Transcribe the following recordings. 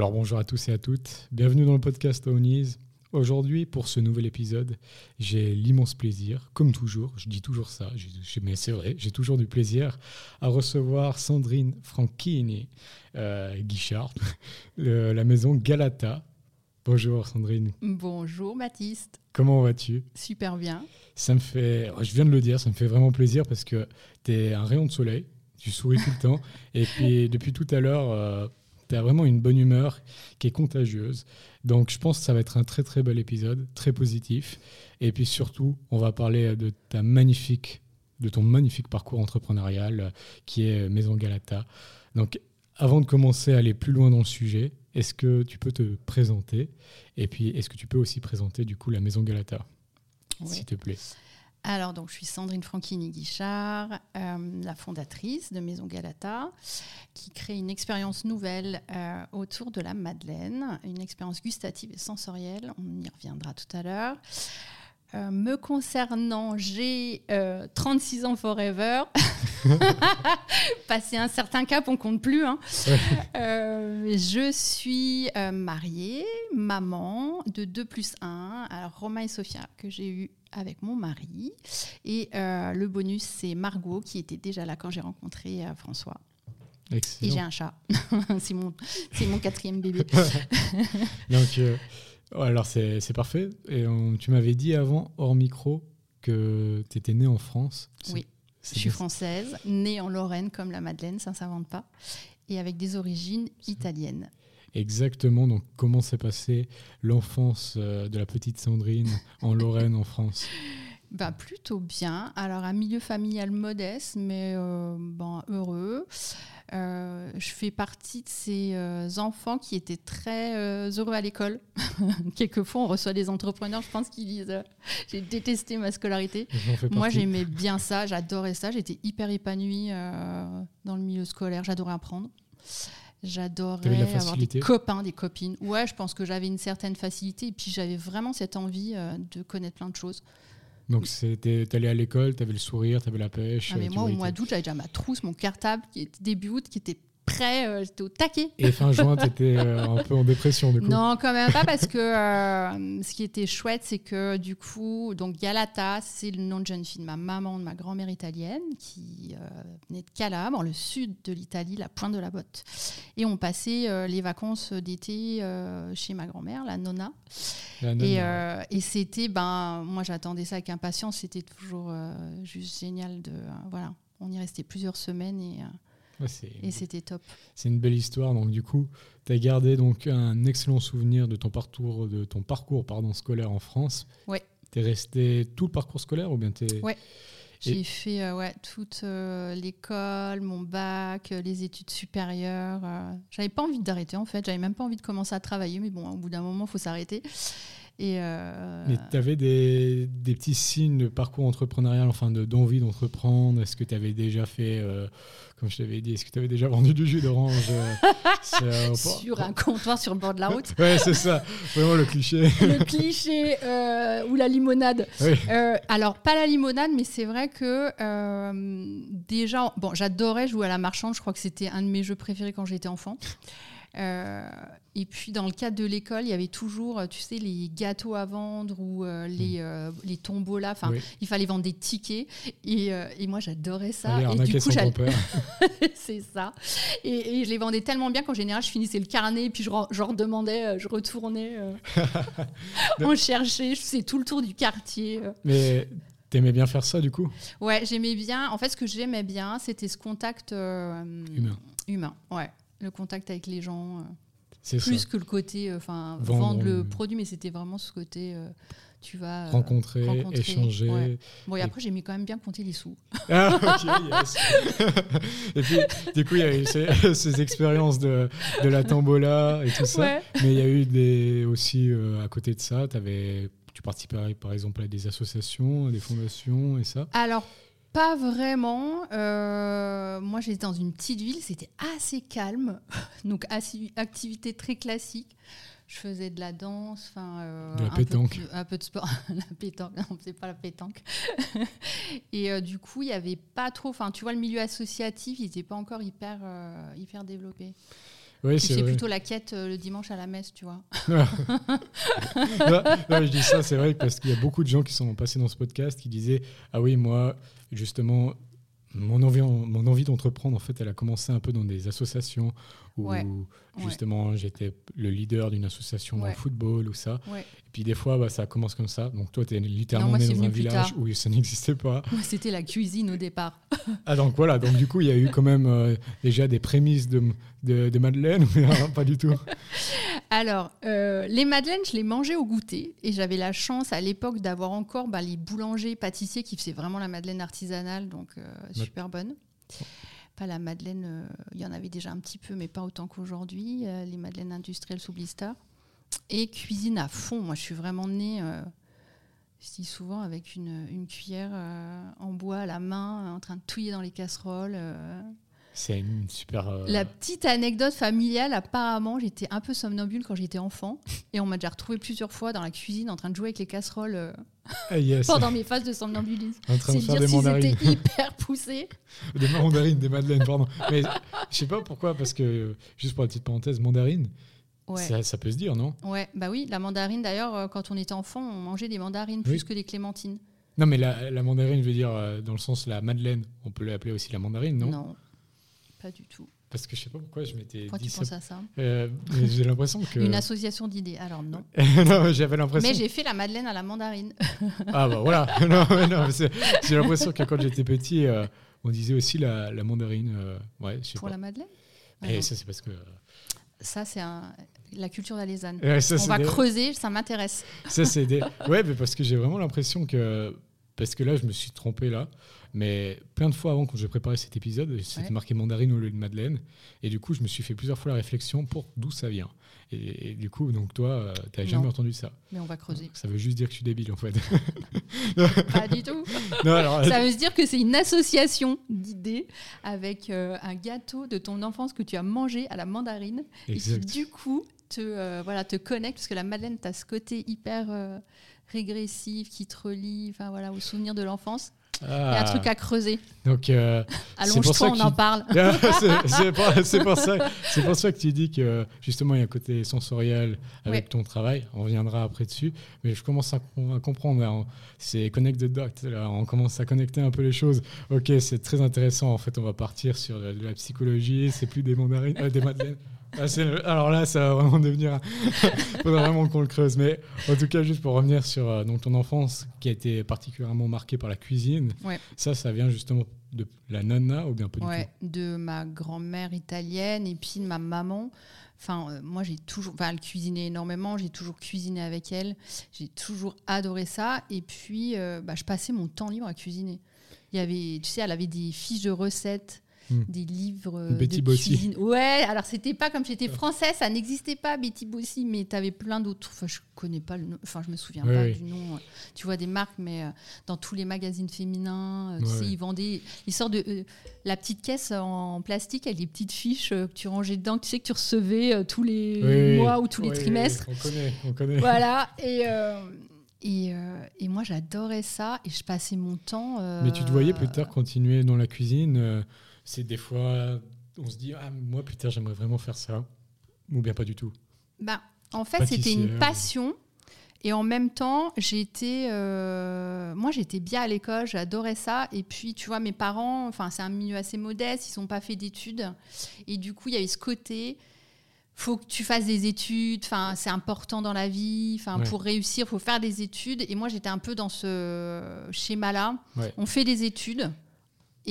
Alors bonjour à tous et à toutes, bienvenue dans le podcast Aounis. Aujourd'hui, pour ce nouvel épisode, j'ai l'immense plaisir, comme toujours, je dis toujours ça, mais c'est vrai, j'ai toujours du plaisir à recevoir Sandrine Franchini euh, Guichard, la maison Galata. Bonjour Sandrine. Bonjour Baptiste. Comment vas-tu? Super bien. Ça me fait, je viens de le dire, ça me fait vraiment plaisir parce que tu es un rayon de soleil, tu souris tout le temps. Et puis depuis tout à l'heure, euh, tu as vraiment une bonne humeur qui est contagieuse. Donc je pense que ça va être un très très bel épisode, très positif. Et puis surtout, on va parler de ta magnifique, de ton magnifique parcours entrepreneurial euh, qui est Maison Galata. Donc avant de commencer à aller plus loin dans le sujet, est-ce que tu peux te présenter? Et puis est-ce que tu peux aussi présenter du coup la Maison Galata, s'il te plaît? Alors, donc, je suis Sandrine Franchini-Guichard, euh, la fondatrice de Maison Galata, qui crée une expérience nouvelle euh, autour de la Madeleine, une expérience gustative et sensorielle. On y reviendra tout à l'heure. Euh, me concernant, j'ai 36 ans forever. Passé un certain cap, on compte plus. Hein. je suis mariée, maman de 2 plus 1. Alors, Romain et Sophia, que j'ai eu avec mon mari. Et euh, le bonus, c'est Margot, qui était déjà là quand j'ai rencontré euh, François. Excellent. Et j'ai un chat. c'est mon, mon quatrième bébé. Donc, alors c'est parfait. Et tu m'avais dit avant, hors micro, que tu étais née en France. Oui, je suis française, née en Lorraine comme la Madeleine, ça ne s'invente pas, et avec des origines italiennes exactement donc comment s'est passée l'enfance euh, de la petite Sandrine en Lorraine, en France? Bah, Plutôt bien. Alors, un milieu familial modeste, mais euh, heureux. Euh, je fais partie de ces enfants qui étaient très heureux à l'école. Quelquefois, on reçoit des entrepreneurs, je pense qu'ils disent J'ai détesté ma scolarité. Moi, j'aimais bien ça, j'adorais ça. J'étais hyper épanouie dans le milieu scolaire, j'adorais apprendre. J'adorais avoir des copains, des copines. Ouais, je pense que j'avais une certaine facilité et puis j'avais vraiment cette envie euh, de connaître plein de choses. Donc, tu allé à l'école, tu avais le sourire, tu avais la pêche. Ah, mais moi, au mois d'août, j'avais déjà ma trousse, mon cartable qui était début août, qui était prêt, euh, j'étais au taquet. Et fin juin, tu étais euh, un peu en dépression du coup Non, quand même pas, parce que euh, ce qui était chouette, c'est que du coup, donc Galata, c'est le nom de jeune fille de ma maman, de ma grand-mère italienne, qui venait de Calabre, le sud de l'Italie, la pointe de la botte. Et on passait les vacances d'été chez ma grand-mère, la nonna. Et, et c'était, ben, moi j'attendais ça avec impatience, c'était toujours juste génial de. voilà, on y restait plusieurs semaines et et c'était top. C'est une belle histoire. Donc, du coup, tu as gardé donc, un excellent souvenir de ton parcours, de ton parcours pardon, scolaire en France. Ouais. Tu es resté tout le parcours scolaire ou bien tu Ouais. J'ai fait euh, ouais, toute euh, l'école, mon bac, euh, les études supérieures. J'avais pas envie d'arrêter en fait. J'avais même pas envie de commencer à travailler, mais bon, au bout d'un moment, il faut s'arrêter. Et Mais tu avais des, des, petits signes de parcours entrepreneurial, enfin d'envie d'entreprendre Est-ce que tu avais déjà fait comme je t'avais dit, est-ce que tu avais déjà vendu du jus d'orange euh, Sur un comptoir sur le bord de la route Ouais, c'est ça, vraiment le cliché. le cliché euh, ou la limonade. Euh, alors, pas la limonade, mais c'est vrai que déjà, bon, j'adorais jouer à la marchande, je crois que c'était un de mes jeux préférés quand j'étais enfant. Et puis dans le cadre de l'école, il y avait toujours, euh, tu sais, les gâteaux à vendre ou euh, les, Mm. euh, les là. Enfin, Oui. il fallait vendre des tickets. Et, euh, et moi, j'adorais ça. Allez, et du coup, c'est ça. Et, et je les vendais tellement bien qu'en général, je finissais le carnet et puis je, je redemandais, je retournais, on cherchait, je faisais tout le tour du quartier. Mais t'aimais bien faire ça, du coup? Ouais, j'aimais bien. En fait, ce que j'aimais bien, c'était ce contact euh, Humain. Humain, ouais. Le contact avec les gens. euh, Ça. plus que le côté, euh, enfin, Vendre, vendre, le produit, mais c'était vraiment ce côté, euh, tu vas. euh, Rencontrer, rencontrer, échanger. ouais. Bon, et Et- après, j'aimais quand même bien compter les sous. Ah, ok, yes. et puis, du coup, il y a eu ces, ces expériences de, de la tambola et tout ça. Ouais. Mais il y a eu des, aussi, euh, à côté de ça, avais, tu participais par exemple à des associations, à des fondations et ça. Alors, pas vraiment. Euh, moi, j'étais dans une petite ville, c'était assez calme. Donc, activité très classique. Je faisais de la danse, enfin. euh, De la un peu pétanque. un peu de sport. la pétanque, non, c'est pas la pétanque. Et euh, du coup, il y avait pas trop. Enfin, tu vois, le milieu associatif, il n'était pas encore hyper, hyper développé. Oui, c'est vrai. plutôt la quête euh, le dimanche à la messe, tu vois. Non, non, je dis ça, c'est vrai, parce qu'il y a beaucoup de gens qui sont passés dans ce podcast qui disaient Ah oui, moi, justement, mon envie, mon envie d'entreprendre, en fait, elle a commencé un peu dans des associations où, Ouais, justement, j'étais le leader d'une association dans le football ou ça. Et puis, des fois, bah, ça commence comme ça. Donc, toi, tu es littéralement moi, né dans un village où ça n'existait pas. C'était la cuisine au départ. Ah, donc voilà. Donc, du coup, il y a eu quand même euh, déjà des prémices de, de, de Madeleine, mais pas du tout. Alors, euh, les madeleines, je les mangeais au goûter. Et j'avais la chance à l'époque d'avoir encore bah, les boulangers, pâtissiers qui faisaient vraiment la madeleine artisanale, donc euh, super bonne. La madeleine, euh, il y en avait déjà un petit peu, mais pas autant qu'aujourd'hui. euh, les madeleines industrielles sous blister. Et cuisine à fond. Moi, je suis vraiment née, euh, dis souvent, avec une, une cuillère en bois à la main, en train de touiller dans les casseroles. C'est une super. euh, La petite anecdote familiale, apparemment, j'étais un peu somnambule quand j'étais enfant. Et on m'a déjà retrouvée plusieurs fois dans la cuisine en train de jouer avec les casseroles euh, ah, yes. pendant mes phases de somnambulisme. En train de C'est faire dire des s'ils mandarines. étaient hyper poussés. Des mandarines, des madeleines, pardon. Mais je sais pas pourquoi, parce que, juste pour la petite parenthèse, mandarine, Ouais. ça, ça peut se dire, non? Ouais, bah oui, la mandarine, d'ailleurs, euh, quand on était enfant, on mangeait des mandarines plus que des clémentines. Non, mais la, la mandarine, je veux dire, dans le sens la madeleine, on peut l'appeler aussi la mandarine, non, pas du tout. Parce que je sais pas pourquoi je m'étais Pourquoi dit tu ça. penses à ça Euh, j'ai l'impression que. Une association d'idées. Alors non. non, mais j'avais l'impression. Mais j'ai fait la madeleine à la mandarine. Ah bah voilà. non, non, j'ai l'impression que quand j'étais petit, euh, on disait aussi la, la mandarine. euh, ouais, je sais Pour pas. la madeleine Ah Et ça, c'est parce que. Ça, c'est un- la culture. Ouais, ça, On va des- creuser, ça m'intéresse. Ça, c'est des... Ouais, mais parce que j'ai vraiment l'impression que... Parce que là, je me suis trompé là. Mais plein de fois avant, quand j'ai préparé cet épisode, c'était Ouais. marqué mandarine au lieu de madeleine. Et du coup, je me suis fait plusieurs fois la réflexion pour d'où ça vient. Et, et du coup, donc toi, tu t'as jamais entendu ça. Mais on va creuser. Ça veut juste dire que je suis débile, en fait. Pas du tout. non, alors, Ça veut dire que c'est une association d'idées avec euh, un gâteau de ton enfance que tu as mangé à la mandarine et qui du coup te, euh, voilà, te connecte parce que la madeleine, tu as ce côté hyper euh, régressif qui te relie enfin, voilà, aux souvenirs de l'enfance. Il y a un Ah, truc à creuser. Donc, euh, Allonge-toi, on en parle. c'est c'est pour, pour pour ça que tu dis que justement il y a un côté sensoriel avec Ouais. ton travail. On reviendra après dessus, mais je commence à, com- à comprendre. on- C'est connect the dots. là, on commence à connecter un peu les choses. Ok, c'est très intéressant. En fait, on va partir sur de la psychologie. C'est plus des mandarines, euh, des madeleines. Ah, le- alors là, ça va vraiment devenir. Faudra vraiment qu'on le creuse. Mais en tout cas, juste pour revenir sur euh, donc ton enfance qui a été particulièrement marquée par la cuisine. Ouais. Ça, ça vient justement de la nonna ou bien pas du Ouais, de ma grand-mère italienne et puis de ma maman. Enfin, euh, moi, j'ai toujours. Enfin, elle cuisinait énormément. J'ai toujours cuisiné avec elle. J'ai toujours adoré ça. Et puis, euh, bah, je passais mon temps libre à cuisiner. Il y avait, tu sais, elle avait des fiches de recettes, Hmm. des livres euh, Betty de Bossy. cuisine. Ouais, alors c'était pas comme j'étais française, ça n'existait pas Betty Bossy, mais tu avais plein d'autres. Enfin, je connais pas le nom. Enfin, je me souviens Ouais, pas du nom. Tu vois des marques, mais euh, dans tous les magazines féminins, euh, tu Ouais, sais, ouais. ils vendaient. Ils sortent de euh, la petite caisse en plastique avec les petites fiches que tu rangeais dedans, que tu sais que tu recevais euh, tous les Oui, mois ou tous les trimestres. On connaît, on connaît. Voilà. Et, euh, et, euh, et moi, j'adorais ça et je passais mon temps. euh, Mais tu te voyais plus tard continuer dans la cuisine. euh, c'est des fois, on se dit, ah, moi plus tard, j'aimerais vraiment faire ça. Ou bien pas du tout. bah, En fait, c'était une passion. Et en même temps, j'étais, euh, moi, j'étais bien à l'école, j'adorais ça. Et puis, tu vois, mes parents, enfin, c'est un milieu assez modeste, ils n'ont pas fait d'études. Et du coup, il y avait ce côté, faut que tu fasses des études. Enfin, c'est important dans la vie. Enfin, Ouais. pour réussir, faut faire des études. Et moi, j'étais un peu dans ce schéma-là. Ouais. On fait des études.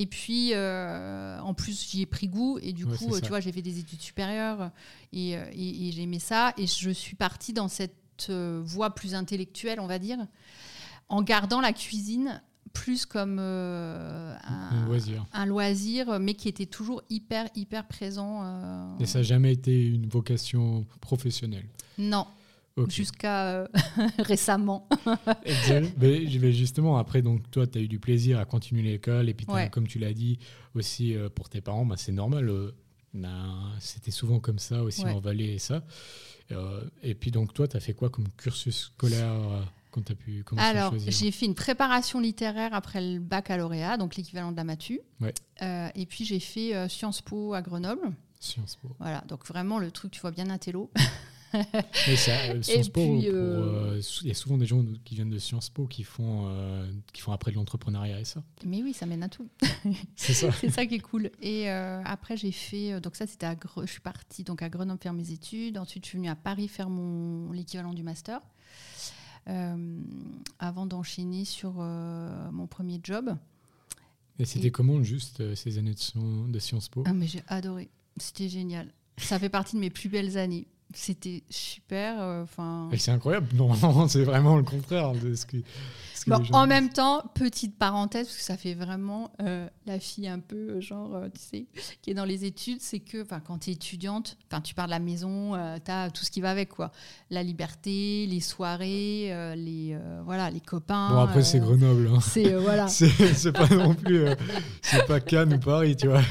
Et puis, euh, en plus, j'y ai pris goût. Et du Ouais, coup, euh, tu vois, j'ai fait des études supérieures. Et, euh, et, et j'aimais ça. Et je suis partie dans cette voie plus intellectuelle, on va dire, en gardant la cuisine plus comme euh, Un un, loisir. un loisir, mais qui était toujours hyper, hyper présent. euh, Et ça n'a jamais été une vocation professionnelle? Non, Jusqu'à euh, récemment. Mais, je vais justement, après, donc, toi, tu as eu du plaisir à continuer l'école. Et puis, Ouais. comme tu l'as dit, aussi euh, pour tes parents, bah, c'est normal. euh, C'était souvent comme ça aussi Ouais. en Valais et ça. Euh, et puis, donc, toi, tu as fait quoi comme cursus scolaire euh, quand tu as pu commencer Alors, j'ai fait une préparation littéraire après le baccalauréat, donc l'équivalent de la Matu. Ouais. Euh, et puis, j'ai fait Sciences Po à Grenoble. Sciences Po. Voilà, donc vraiment le truc, tu vois bien intello. Mais ça, euh, Sciences Po, puis, pour, euh, euh, il y a souvent des gens qui viennent de Sciences Po qui font, qui font après de l'entrepreneuriat et ça. Mais oui, ça mène à tout. C'est ça. qui est cool. Et après, j'ai fait. Donc, ça, c'était à. Gre- Je suis partie donc à Grenoble faire mes études. Ensuite, je suis venue à Paris faire mon l'équivalent du master. Euh, avant d'enchaîner sur euh, mon premier job. Et c'était comment, juste, euh, ces années de, de Sciences Po? Ah, mais j'ai adoré. C'était génial. Ça fait partie de mes plus belles années. C'était super. euh, Enfin. C'est incroyable. Normalement, c'est vraiment le contraire de ce que. ce que Bon, les gens en disent. même temps, petite parenthèse, parce que ça fait vraiment euh, la fille un peu, euh, genre, euh, tu sais, qui est dans les études, c'est que enfin, quand tu es étudiante, enfin, tu pars de la maison, tu as tout ce qui va avec, quoi. La liberté, les soirées, les, voilà, les copains. Bon, après, c'est Grenoble. hein. C'est, voilà. C'est pas non plus. c'est pas Cannes ou Paris, tu vois.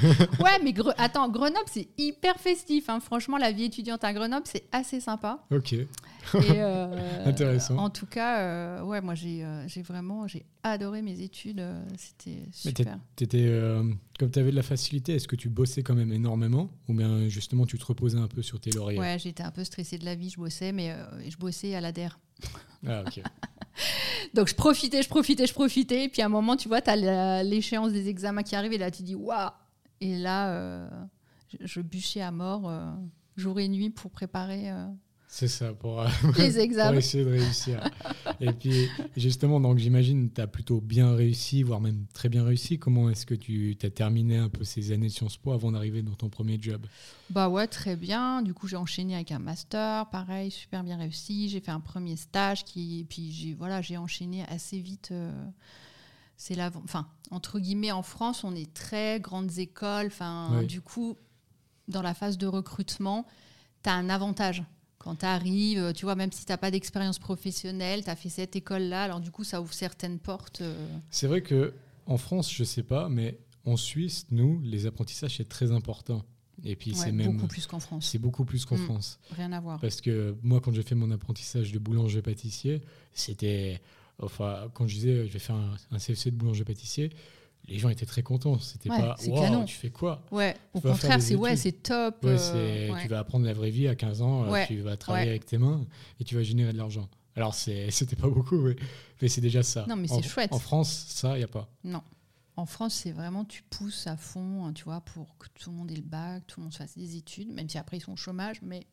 Ouais, mais Gre- attends, Grenoble, c'est hyper festif. hein. Franchement, la vie étudiante à Grenoble, c'est assez sympa. Ok. Et, euh, Intéressant. En tout cas, euh, ouais, moi, j'ai euh, j'ai vraiment j'ai adoré mes études. C'était super. T'étais, euh, comme tu avais de la facilité, est-ce que tu bossais quand même énormément Ou bien justement tu te reposais un peu sur tes lauriers? Ouais, j'étais un peu stressée de la vie, je bossais, mais je bossais à l'ADER. Ah, ok. Donc je profitais, je profitais, je profitais. Et puis à un moment, tu vois, tu as l'échéance des examens qui arrive et là, tu dis waouh Et là, euh, je, je bûchais à mort euh, jour et nuit pour préparer euh, C'est ça, pour, euh, les pour examens. essayer de réussir. Et puis justement, donc j'imagine tu as plutôt bien réussi, voire même très bien réussi. Comment est-ce que tu as terminé un peu ces années de Sciences Po avant d'arriver dans ton premier job? Bah ouais, très bien. Du coup, j'ai enchaîné avec un master, pareil, super bien réussi. J'ai fait un premier stage qui, et puis j'ai voilà, enchaîné assez vite. euh, c'est la, enfin entre guillemets en France, on est très grandes écoles. Enfin, Oui. du coup, dans la phase de recrutement, tu as un avantage. Quand tu arrives, tu vois, même si tu n'as pas d'expérience professionnelle, tu as fait cette école-là, alors du coup, ça ouvre certaines portes. euh, C'est vrai que en France, je sais pas, mais en Suisse, nous, les apprentissages, c'est très important. Et puis ouais, c'est même. beaucoup plus qu'en France. C'est beaucoup plus qu'en Mm. France. Rien à voir. Parce que moi, quand j'ai fait mon apprentissage de boulanger-pâtissier, c'était. Enfin, quand je disais je vais faire un, un CFC de boulanger-pâtissier, les gens étaient très contents. C'était Ouais, pas canon. tu fais quoi? Ouais, au contraire, c'est ouais, c'est top. Ouais, euh, ouais. Tu vas apprendre la vraie vie à 15 ans, euh, tu vas travailler avec tes mains et tu vas générer de l'argent. Alors, c'est- c'était pas beaucoup, mais, mais c'est déjà ça. Non, mais c'est chouette. En France, ça, il n'y a pas. Non. En France, c'est vraiment, tu pousses à fond, hein, tu vois, pour que tout le monde ait le bac, tout le monde fasse des études, même si après ils sont au chômage, mais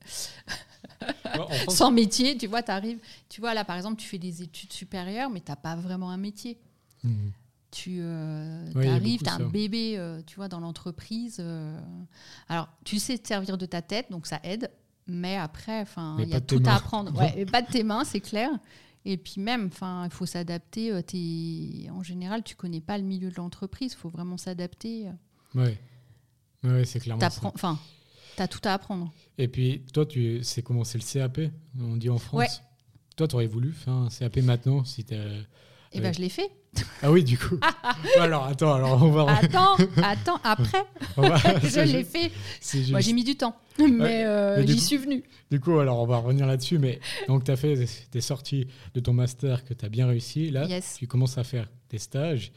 Ouais, en France, sans métier, tu vois, tu arrives, tu vois, là par exemple, tu fais des études supérieures, mais tu n'as pas vraiment un métier. Mhm. Tu euh, Ouais, arrives, tu as un ça. bébé, euh, tu vois, dans l'entreprise. euh, alors, tu sais te servir de ta tête, donc ça aide, mais après, enfin, il y a tout à apprendre. Ouais, et pas de tes mains, c'est clair. Et puis même, enfin, il faut s'adapter. euh, En général, tu connais pas le milieu de l'entreprise. Il faut vraiment s'adapter. Ouais, ouais c'est clairement ça. Enfin, t'as tout à apprendre. Et puis, toi, tu sais comment c'est le CAP, on dit en France? Ouais. Toi, tu aurais voulu faire un CAP maintenant si t'as- Et Ouais. ben, je l'ai fait. Ah oui, du coup. alors, attends, alors on va. Attends, attends, après, va- je l'ai fait. Moi, j'ai mis du temps, mais euh, Mais j'y coup- suis venue. Du coup, alors on va revenir là-dessus, mais donc tu as fait, t'es sorti de ton master que tu as bien réussi. Là, Yes. tu commences à faire tes stages.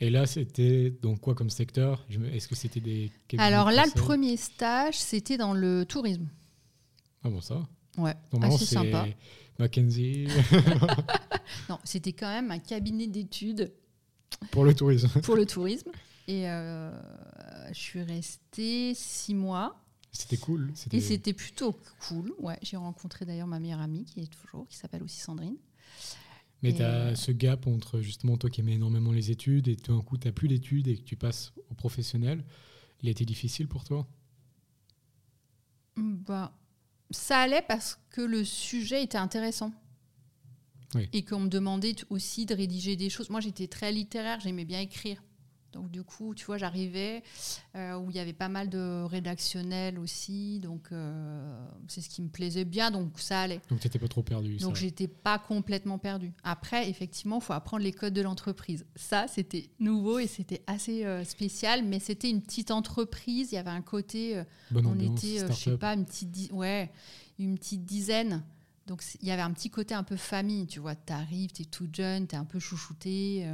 Et là, c'était donc quoi comme secteur? Est-ce que c'était des. Alors là, le premier stage, c'était dans le tourisme. Ah bon, ça. Ouais, assez c'est sympa. Mackenzie Non, c'était quand même un cabinet d'études pour le tourisme. pour le tourisme. Et euh, je suis restée six mois. C'était cool. Et c'était plutôt cool. Ouais, j'ai rencontré d'ailleurs ma meilleure amie qui est toujours, qui s'appelle aussi Sandrine. Mais tu as euh, ce gap entre justement toi qui aimais énormément les études et tout d'un coup tu n'as plus l'étude et que tu passes au professionnel. Il a été difficile pour toi? Bah, ça allait parce que le sujet était intéressant. Oui. Et qu'on me demandait aussi de rédiger des choses. Moi, j'étais très littéraire, j'aimais bien écrire. Donc, du coup, tu vois, j'arrivais euh, où il y avait pas mal de rédactionnel aussi. Donc, euh, c'est ce qui me plaisait bien. Donc, ça allait. Donc tu n'étais pas trop perdu. Donc, j'étais pas complètement perdue. Après, effectivement, il faut apprendre les codes de l'entreprise. Ça, c'était nouveau et c'était assez euh, spécial. Mais c'était une petite entreprise. Il y avait un côté. Bonne on ambiance, était, je sais pas, une petite, ouais, une petite dizaine. Donc il y avait un petit côté un peu famille, tu vois. T'arrives, t'es toute jeune, t'es un peu chouchouté,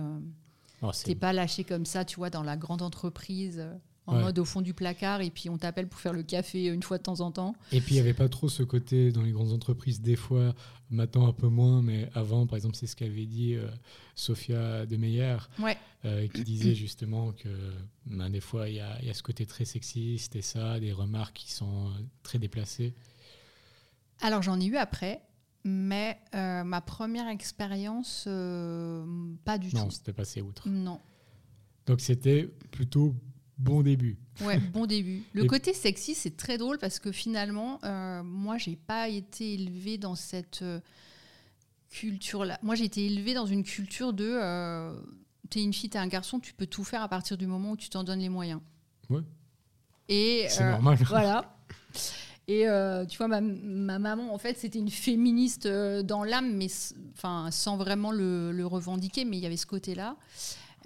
Oh, t'es pas lâché comme ça, tu vois, dans la grande entreprise, euh, en Ouais. mode au fond du placard, et puis on t'appelle pour faire le café une fois de temps en temps. Et puis il n'y avait pas trop ce côté dans les grandes entreprises, des fois, maintenant un peu moins, mais avant, par exemple, c'est ce qu'avait dit euh, Sophia de Meyer, Ouais. euh, qui disait justement que ben, des fois, il y, a il y a ce côté très sexiste et ça, des remarques qui sont euh, très déplacées. Alors j'en ai eu après, mais euh, ma première expérience, euh, pas du Non, tout. c'était passé outre. Non. Donc c'était plutôt bon début. Ouais, bon début. Le Et- côté sexy, c'est très drôle parce que finalement, euh, moi, j'ai pas été élevée dans cette euh, culture-là. Moi, j'ai été élevée dans une culture de t'es une fille, t'es un garçon, tu peux tout faire à partir du moment où tu t'en donnes les moyens. Ouais. Et C'est normal. voilà. Et euh, tu vois, ma, ma maman, en fait, c'était une féministe euh, dans l'âme, mais enfin, sans vraiment le, le revendiquer, mais il y avait ce côté-là.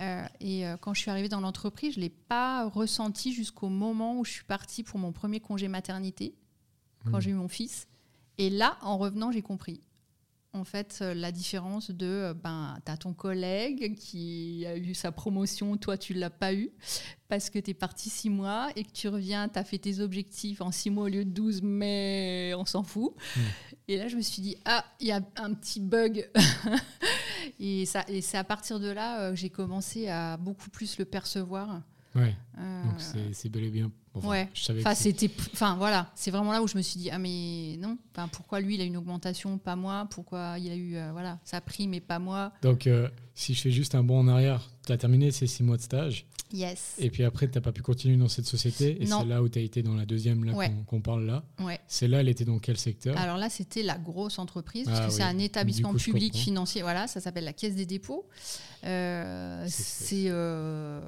Euh, et quand je suis arrivée dans l'entreprise, je ne l'ai pas ressenti jusqu'au moment où je suis partie pour mon premier congé maternité, quand Hmm. j'ai eu mon fils. Et là, en revenant, j'ai compris. En fait, euh, la différence de, euh, ben, as ton collègue qui a eu sa promotion, toi, tu l'as pas eu, parce que tu es parti six mois et que tu reviens, tu as fait tes objectifs en six mois au lieu de 12, mais on s'en fout. Mm. Et là, je me suis dit, ah, il y a un petit bug. et ça- et c'est à partir de là euh, que j'ai commencé à beaucoup plus le percevoir. Ouais, Euh, donc c'est bel et bien. Enfin, ouais. Je savais Enfin, que c'était, enfin voilà, c'est vraiment là où je me suis dit ah mais non, enfin pourquoi lui il a une augmentation, pas moi, pourquoi il a eu euh, voilà sa prime et pas moi? Donc, euh, si je fais juste un bond en arrière, tu as terminé ces six mois de stage, Yes. et puis après, tu n'as pas pu continuer dans cette société, et c'est là où tu as été dans la deuxième là Ouais. qu'on parle là. Ouais. C'est là, elle était dans quel secteur? Alors là, c'était la grosse entreprise, Ah parce que c'est un établissement coup, public financier. Voilà, ça s'appelle la Caisse des dépôts. Euh, C'est- c'est. euh,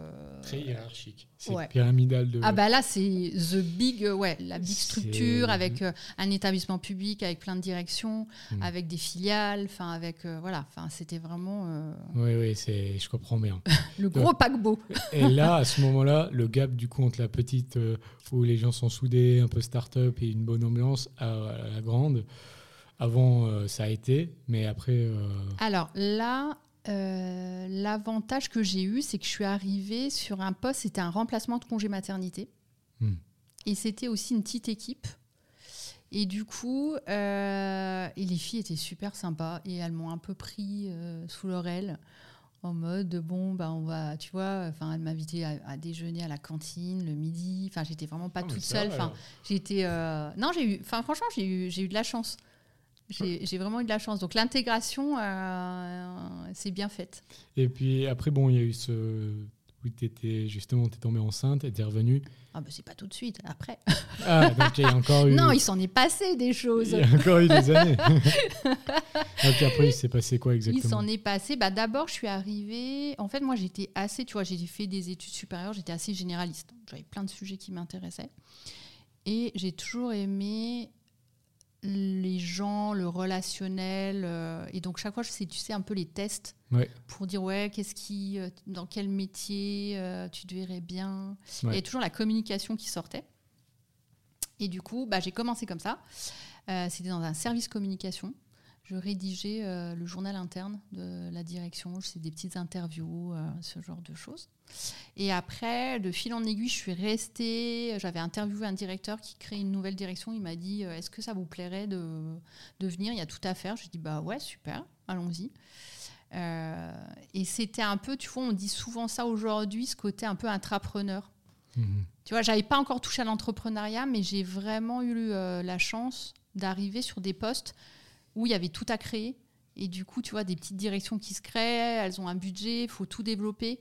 Très hiérarchique. C'est ouais. pyramidal de. Ah bah là, c'est the big, euh, ouais, la big structure avec euh, un établissement public, avec plein de directions, Mm. avec des filiales, enfin avec, euh, voilà, enfin c'était vraiment euh, Oui, oui, c'est, je comprends bien. le gros paquebot. Et là, à ce moment-là, le gap du coup entre la petite où les gens sont soudés, un peu start-up et une bonne ambiance, à, à la grande. Avant, ça a été, mais après, Alors là, euh, l'avantage que j'ai eu, c'est que je suis arrivée sur un poste, c'était un remplacement de congé maternité. Hmm. Et c'était aussi une petite équipe. Et du coup, euh, et les filles étaient super sympas et elles m'ont un peu pris euh, sous leur aile en mode bon bah on va tu vois enfin elle m'invitait à, à déjeuner à la cantine le midi enfin j'étais vraiment pas Ah, toute seule enfin euh, non j'ai eu enfin franchement j'ai eu j'ai eu de la chance j'ai vraiment eu de la chance donc l'intégration euh, c'est bien faite Et puis après, bon, il y a eu ce. tu étais justement, tu es tombée enceinte et tu es revenue. ah bah c'est pas tout de suite après Ah, donc il y a encore eu. non il s'en est passé des choses il y a encore eu des années. donc après, il s'est passé quoi Il exactement s'en est passé. Bah, D'abord, je suis arrivée. En fait, moi, j'étais assez. Tu vois, j'ai fait des études supérieures, j'étais assez généraliste. J'avais plein de sujets qui m'intéressaient. Et j'ai toujours aimé les gens, le relationnel. euh, et donc, chaque fois, je sais, tu sais, un peu les tests Ouais. pour dire, ouais, qu'est-ce qui. euh, dans quel métier euh, tu te verrais bien. Ouais. Il y avait toujours la communication qui sortait. Et du coup, bah, j'ai commencé comme ça. C'était dans un service communication. Je rédigeais euh, le journal interne de la direction. Je faisais des petites interviews, euh, ce genre de choses. Et après, de fil en aiguille, je suis restée. J'avais interviewé un directeur qui crée une nouvelle direction. Il m'a dit euh, Est-ce que ça vous plairait de, de venir? Il y a tout à faire. Je dit Bah ouais, super, allons-y. et c'était un peu, tu vois, on dit souvent ça aujourd'hui, ce côté un peu intrapreneur. Mhm. Tu vois, j'avais pas encore touché à l'entrepreneuriat, mais j'ai vraiment eu la chance d'arriver sur des postes où il y avait tout à créer. Et du coup, tu vois, des petites directions qui se créent, elles ont un budget, il faut tout développer.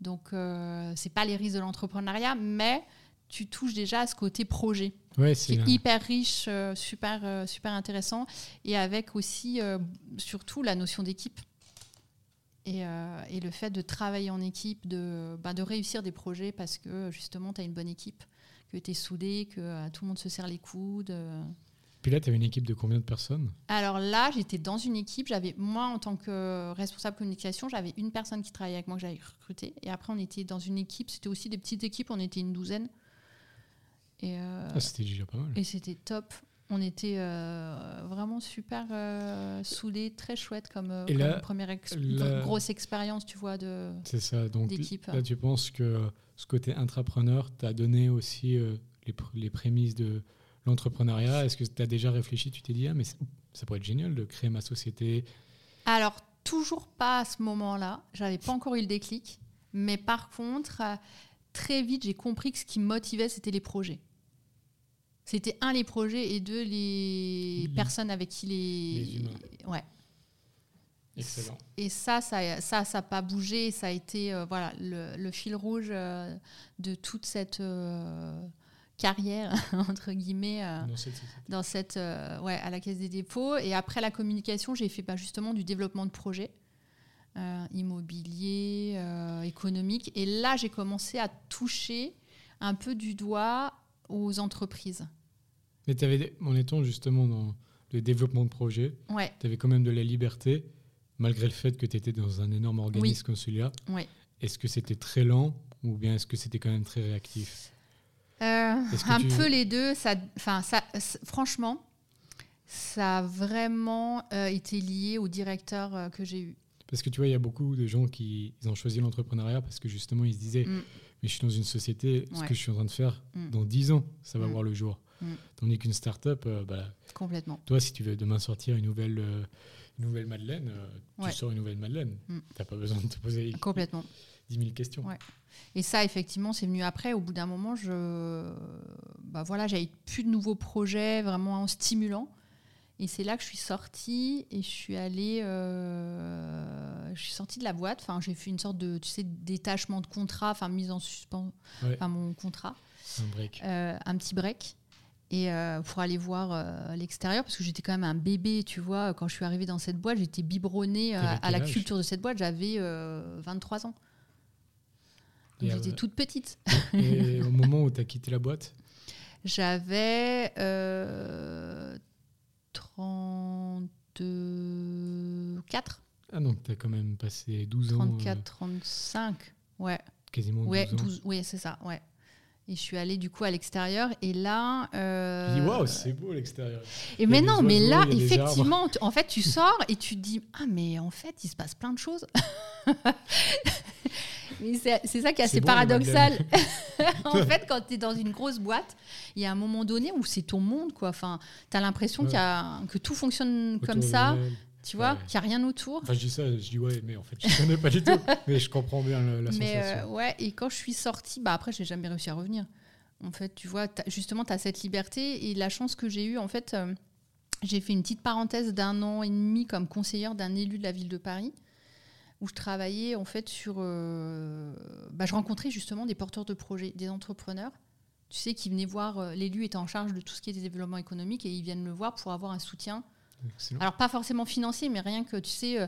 Donc, euh, c'est pas les risques de l'entrepreneuriat, mais tu touches déjà à ce côté projet. Ouais, c'est hyper riche, euh, super, euh, super intéressant. Et avec aussi, euh, surtout, la notion d'équipe. Et, et, le fait de travailler en équipe, de, bah, de réussir des projets parce que justement, tu as une bonne équipe, que tu es soudé, que tout le monde se serre les coudes. Puis là, tu avais une équipe de combien de personnes? Alors là, j'étais dans une équipe. J'avais moi, en tant que responsable communication, j'avais une personne qui travaillait avec moi que j'avais recrutée. Et après, on était dans une équipe. C'était aussi des petites équipes. On était une douzaine. Et euh, ah, c'était déjà pas mal. Et c'était top. On était euh, vraiment super euh, soudés, très chouette comme, première grosse expérience, tu vois, de C'est ça. Donc là, tu penses que ce côté intrapreneur t'a donné aussi les, les prémices de l'entrepreneuriat Est-ce que tu as déjà réfléchi Tu t'es dit, ah, mais ça pourrait être génial de créer ma société? Alors, toujours pas à ce moment-là. J'avais pas encore eu le déclic. Mais par contre, euh, très vite, j'ai compris que ce qui me motivait, c'était les projets. C'était un, les projets, et deux, les personnes avec qui les. Les humains. Ouais. Excellent. Et ça, ça, ça, ça n'a pas bougé. Ça a été euh, voilà le, fil rouge euh, de toute cette carrière entre guillemets euh, dans cette, euh, ouais, à la caisse des dépôts. Et après la communication j'ai fait bah, justement du développement de projets euh, immobilier économique. Et là j'ai commencé à toucher un peu du doigt aux entreprises. Mais tu avais en étant justement dans le développement de projets ouais. tu avais quand même de la liberté malgré le fait que tu étais dans un énorme organisme comme celui-là ouais. est-ce que c'était très lent ou bien est-ce que c'était quand même très réactif? Euh, un peu les deux. Ça, ça, franchement, ça a vraiment euh, été lié au directeur euh, que j'ai eu. Parce que tu vois, il y a beaucoup de gens qui ont choisi l'entrepreneuriat parce que justement, ils se disaient mm. Mais je suis dans une société, ce que je suis en train de faire, mm. dans 10 ans, ça va mm. voir le jour. Tandis qu'une start-up, bah, Complètement. Toi, si tu veux demain sortir une nouvelle, une nouvelle Madeleine, tu sors une nouvelle Madeleine. Tu n'as pas besoin de te poser Complètement. 10 000 questions. Et ça, effectivement, c'est venu après. Au bout d'un moment, je, bah voilà, j'avais plus de nouveaux projets vraiment stimulants. Et c'est là que je suis sortie et je suis allée, euh, je suis sortie de la boîte. Enfin, j'ai fait une sorte de, tu sais, détachement de contrat, enfin mise en suspens, à mon contrat. Un break. Euh, un petit break. Et euh, pour aller voir l'extérieur, parce que j'étais quand même un bébé, tu vois. Quand je suis arrivée dans cette boîte, j'étais biberonnée à la culture de cette boîte. J'avais 23 ans. J'étais toute petite. Et au moment où tu as quitté la boîte J'avais euh, 34. Ah donc tu as quand même passé 12 ans. 34, 35, euh, ouais. Quasiment 12 ouais, ans. oui, c'est ça, ouais. Et je suis allée du coup à l'extérieur et là. Euh... waouh, c'est beau l'extérieur. Et mais non, mais là, effectivement, en fait, tu sors et tu te dis ah mais en fait, il se passe plein de choses. c'est ça qui est assez paradoxal. en fait, quand tu es dans une grosse boîte, il y a un moment donné où c'est ton monde. Quoi. Enfin, tu as l'impression que tout fonctionne comme ça. Tu vois, qu'il n'y a rien autour. Enfin, je dis ça, je dis ouais, mais en fait, je ne connais pas du tout. mais je comprends bien la, mais sensation. Euh, ouais, et quand je suis sortie, bah après, j'ai jamais réussi à revenir. En fait, tu vois, justement, tu as cette liberté et la chance que j'ai eue, en fait, euh, j'ai fait une petite parenthèse d'un an et demi comme conseillère d'un élu de la ville de Paris où je travaillais en fait sur. Euh, bah, je rencontrais justement des porteurs de projets, des entrepreneurs, tu sais, qui venaient voir. Euh, l'élu était en charge de tout ce qui est des développements économiques et ils viennent le voir pour avoir un soutien. Alors, pas forcément financier, mais rien que, tu sais, euh,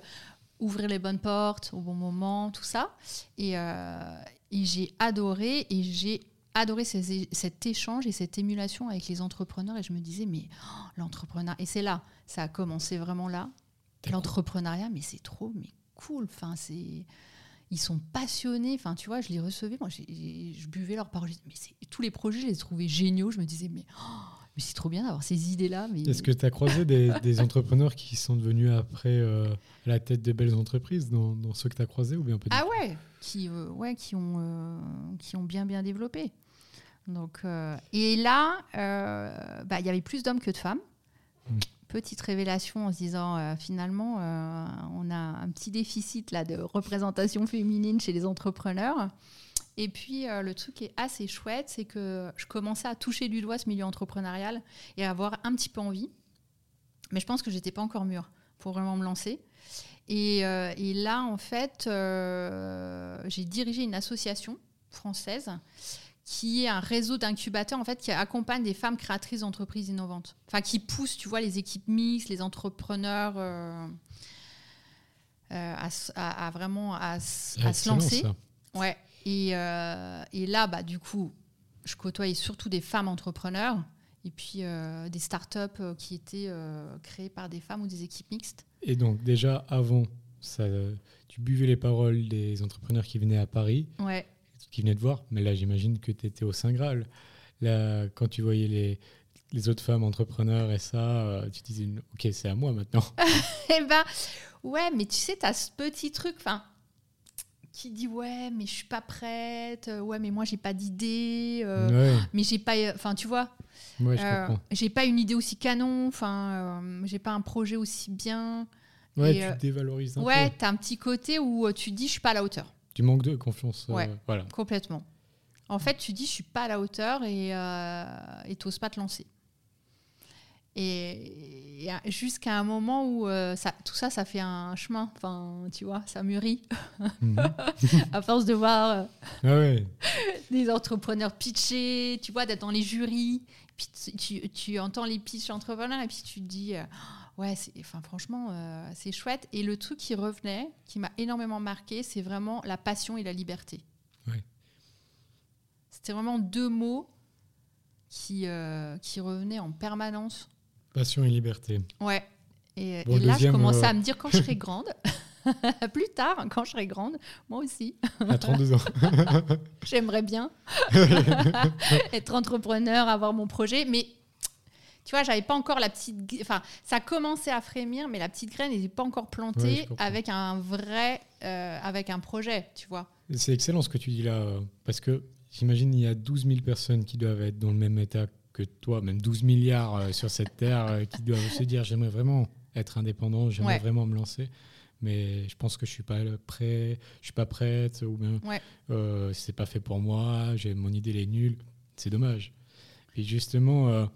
ouvrir les bonnes portes au bon moment, tout ça. Et, j'ai adoré et j'ai adoré cet échange et cette émulation avec les entrepreneurs et je me disais mais oh, l'entrepreneuriat et c'est là ça a commencé vraiment là l'entrepreneuriat mais c'est trop mais cool. Enfin, c'est ils sont passionnés. Enfin, tu vois, je les recevais. Moi, je buvais leurs paroles. Mais tous les projets, je les trouvais géniaux. Je me disais, mais oh, mais c'est trop bien d'avoir ces idées-là. Mais... Est-ce que tu as croisé des, des, entrepreneurs qui sont devenus après euh, la tête de belles entreprises dans, dans ceux que tu as croisés ou bien Ah ouais, qui, euh, ouais, qui, ont, euh, qui ont bien bien développé. Donc, et là, bah, il y avait plus d'hommes que de femmes. Petite révélation en se disant finalement, on a un petit déficit là, de représentation féminine chez les entrepreneurs. Et puis, euh, le truc qui est assez chouette, c'est que je commençais à toucher du doigt ce milieu entrepreneurial et à avoir un petit peu envie. Mais je pense que j'étais pas encore mûre pour vraiment me lancer. Et, euh, là, en fait, euh, j'ai dirigé une association française qui est un réseau d'incubateurs en fait qui accompagne des femmes créatrices d'entreprises innovantes. Enfin, qui pousse, tu vois, les équipes mixtes, les entrepreneurs à, vraiment à, se lancer. Ouais. Euh, et, là, bah, du coup, je côtoyais surtout des femmes entrepreneurs et puis euh, des startups euh, qui étaient créées par des femmes ou des équipes mixtes. Et donc, déjà avant, ça, tu buvais les paroles des entrepreneurs qui venaient à Paris, ouais. Qui venaient te voir, mais là, j'imagine que tu étais au Saint Graal. Là, quand tu voyais les, les autres femmes entrepreneurs et ça, tu disais, ok, c'est à moi maintenant. eh ben, ouais, mais tu sais, tu as ce petit truc, enfin, qui dit ouais mais je suis pas prête euh, ouais mais moi j'ai pas d'idée euh, mais j'ai pas enfin tu vois euh, j'ai pas une idée aussi canon enfin j'ai pas un projet aussi bien. Ouais tu te dévalorises un ouais t'as un petit côté où tu dis je suis pas à la hauteur tu manques de confiance ouais voilà complètement en fait tu dis je suis pas à la hauteur et et t'oses pas te lancer et, jusqu'à un moment où euh, ça, tout ça, ça fait un chemin. Enfin, tu vois, ça mûrit. Mhm. à force de voir euh, ah des entrepreneurs pitcher, tu vois, d'être dans les jurys. Puis tu, tu, entends les pitchs entrepreneurs et puis tu te dis, euh, ouais, enfin, franchement, c'est chouette. Et le truc qui revenait, qui m'a énormément marqué, c'est vraiment la passion et la liberté. C'était vraiment deux mots qui, qui revenaient en permanence Passion et liberté. Ouais. Et, là, je commençais euh, à me dire quand je serai grande, plus tard, quand je serai grande, moi aussi. À 32 ans. J'aimerais bien être entrepreneur, avoir mon projet, mais tu vois, j'avais pas encore la petite. Enfin, ça commençait à frémir, mais la petite graine n'était pas encore plantée avec un vrai. Euh, avec un projet, tu vois. C'est excellent ce que tu dis là, parce que j'imagine il y a 12 000 personnes qui doivent être dans le même état que toi, même 12 milliards euh, sur cette terre, euh, qui doivent se dire j'aimerais vraiment être indépendant, j'aimerais vraiment me lancer. Mais je pense que je suis pas prêt, je suis pas prête, ou bien ouais. euh, c'est pas fait pour moi, j'ai mon idée elle est nulle. C'est dommage. Et justement, euh,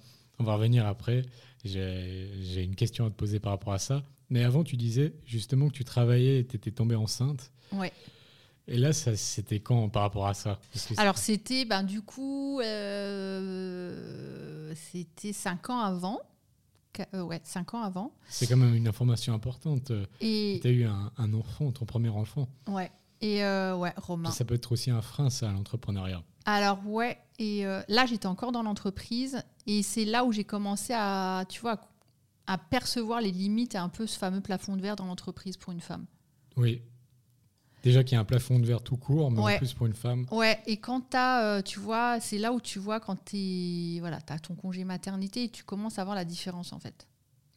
on va revenir après. J'ai une question à te poser par rapport à ça. Mais avant, tu disais justement que tu travaillais et tu étais tombée enceinte. Ouais. Et là, c'était quand par rapport à ça? Alors, c'était, ben, du coup, euh, c'était cinq ans avant. Euh, ouais, cinq ans avant. C'est quand même une information importante. Et tu as eu un, enfant, ton premier enfant. Ouais. Et euh, ouais, Romain. Ça peut être aussi un frein, ça, à l'entrepreneuriat. Alors, ouais. Et là, j'étais encore dans l'entreprise. Et c'est là où j'ai commencé à, tu vois, à percevoir les limites et un peu ce fameux plafond de verre dans l'entreprise pour une femme. Oui, Déjà qu'il y a un plafond de verre tout court, mais en plus pour une femme. Ouais, et quand tu as, euh, tu vois, c'est là où tu vois quand tu voilà, as ton congé maternité et tu commences à voir la différence en fait.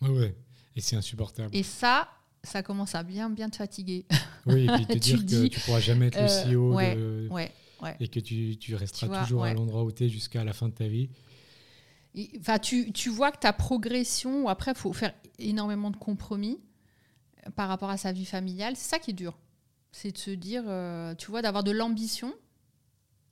Ouais, ouais. Et c'est insupportable. Et ça, ça commence à bien, bien te fatiguer. Oui, et puis te dire que tu pourras jamais être le euh, CEO ouais, ouais, ouais. et que tu, tu resteras toujours à l'endroit où tu es jusqu'à la fin de ta vie. Enfin, tu, tu vois que ta progression, après, il faut faire énormément de compromis par rapport à sa vie familiale. C'est ça qui est dur c'est de se dire, euh, tu vois, d'avoir de l'ambition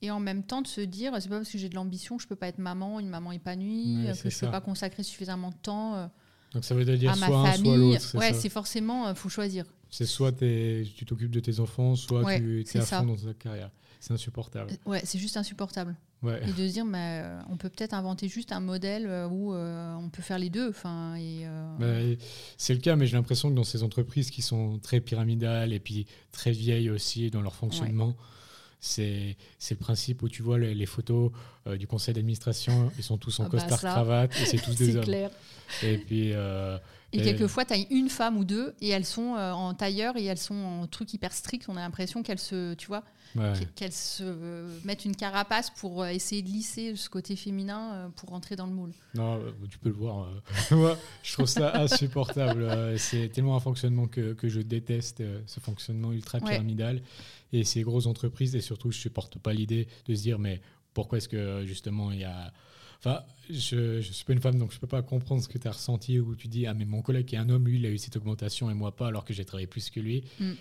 et en même temps de se dire, c'est pas parce que j'ai de l'ambition que je peux pas être maman, une maman épanouie, que je peux pas consacrer suffisamment de temps euh, Donc ça veut dire à soit ma famille. soit Ouais, c'est forcément, il euh, faut choisir. C'est soit tu t'occupes de tes enfants, soit tu es à fond dans ta carrière. C'est insupportable. Ouais, c'est juste insupportable. Et de se dire, mais, on peut peut-être inventer juste un modèle où on peut faire les deux. Enfin, et, bah, c'est le cas, mais j'ai l'impression que dans ces entreprises qui sont très pyramidales et puis très vieilles aussi dans leur fonctionnement, c'est le principe où tu vois les, photos euh, du conseil d'administration, ils sont tous en ah bah costard cravate et c'est tous des hommes. Clair. Et puis, euh, Et quelquefois, tu as une femme ou deux et elles sont euh, en tailleur et elles sont en truc hyper strict. On a l'impression qu'elles se, tu vois, qu'elles se euh, mettent une carapace pour essayer de lisser ce côté féminin pour rentrer dans le moule. Non, tu peux le voir. Moi, je trouve ça insupportable. C'est tellement un fonctionnement que, que je déteste, ce fonctionnement ultra pyramidal. Et ces grosses entreprises, et surtout, je supporte pas l'idée de se dire, mais pourquoi est-ce que justement il y a Enfin, je ne suis pas une femme, donc je ne peux pas comprendre ce que tu as ressenti où tu dis Ah, mais mon collègue qui est un homme, lui, il a eu cette augmentation et moi pas, alors que j'ai travaillé plus que lui. Mm.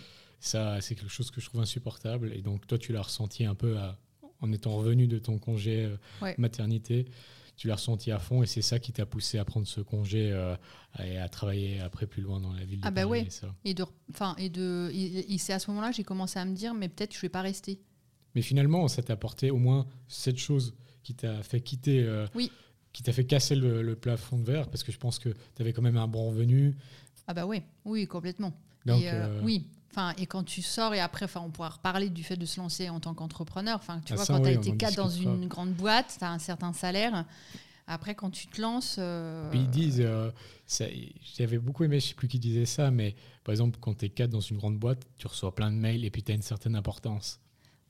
Ça, c'est quelque chose que je trouve insupportable. Et donc, toi, tu l'as ressenti un peu en étant revenu de ton congé euh, maternité. Tu l'as ressenti à fond et c'est ça qui t'a poussé à prendre ce congé euh, et à travailler après plus loin dans la ville de ah bah Paris. Et, de, enfin, et, de, et, c'est à ce moment-là que j'ai commencé à me dire Mais peut-être je ne vais pas rester. Mais finalement, ça t'a apporté au moins cette chose qui t'a fait quitter, euh, qui t'a fait casser le, plafond de verre Parce que je pense que tu avais quand même un bon revenu. Ah bah oui, oui, complètement. Donc, et, euh, Oui, Enfin, et quand tu sors, et après, enfin, on pourra reparler du fait de se lancer en tant qu'entrepreneur. Enfin, tu ah, vois, quand tu as été cadre dans une grande boîte, tu as un certain salaire. Après, quand tu te lances. ils disent, j'avais beaucoup aimé, je ne sais plus qui disait ça, mais par exemple, quand tu es cadre dans une grande boîte, tu reçois plein de mails et puis tu as une certaine importance.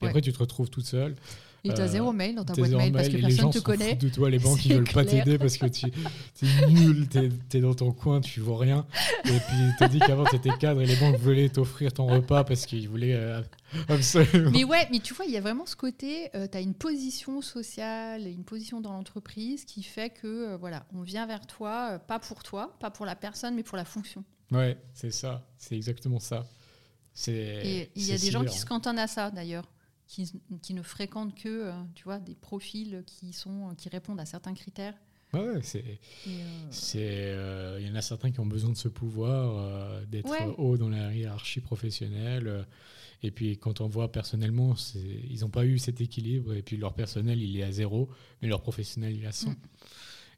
Et après, tu te retrouves toute seule. Et tu as zéro mail dans ta boîte mail parce que personne ne te connaît. de toi, les banques ne veulent pas t'aider parce que tu es nul, tu es, dans ton coin, tu vois rien. Et puis tu as dit qu'avant tu étais cadre et les banques voulaient t'offrir ton repas parce qu'ils voulaient euh, absolument. Mais ouais, mais tu vois, il y a vraiment ce côté, euh, tu as une position sociale, une position dans l'entreprise qui fait que, euh, voilà, on vient vers toi, pas pour toi, pas pour la personne, mais pour la fonction. Ouais, c'est ça, c'est exactement ça. Et il y a des gens qui se cantonnent à ça d'ailleurs qui, ne fréquentent que euh, tu vois, des profils qui, sont, qui répondent à certains critères. Ouais, c'est. Euh, il y en a certains qui ont besoin de ce pouvoir, euh, d'être haut dans la hiérarchie professionnelle. et puis quand on voit personnellement, ils n'ont pas eu cet équilibre. Et puis leur personnel, il est à zéro, mais leur professionnel, il est à 100. Mm.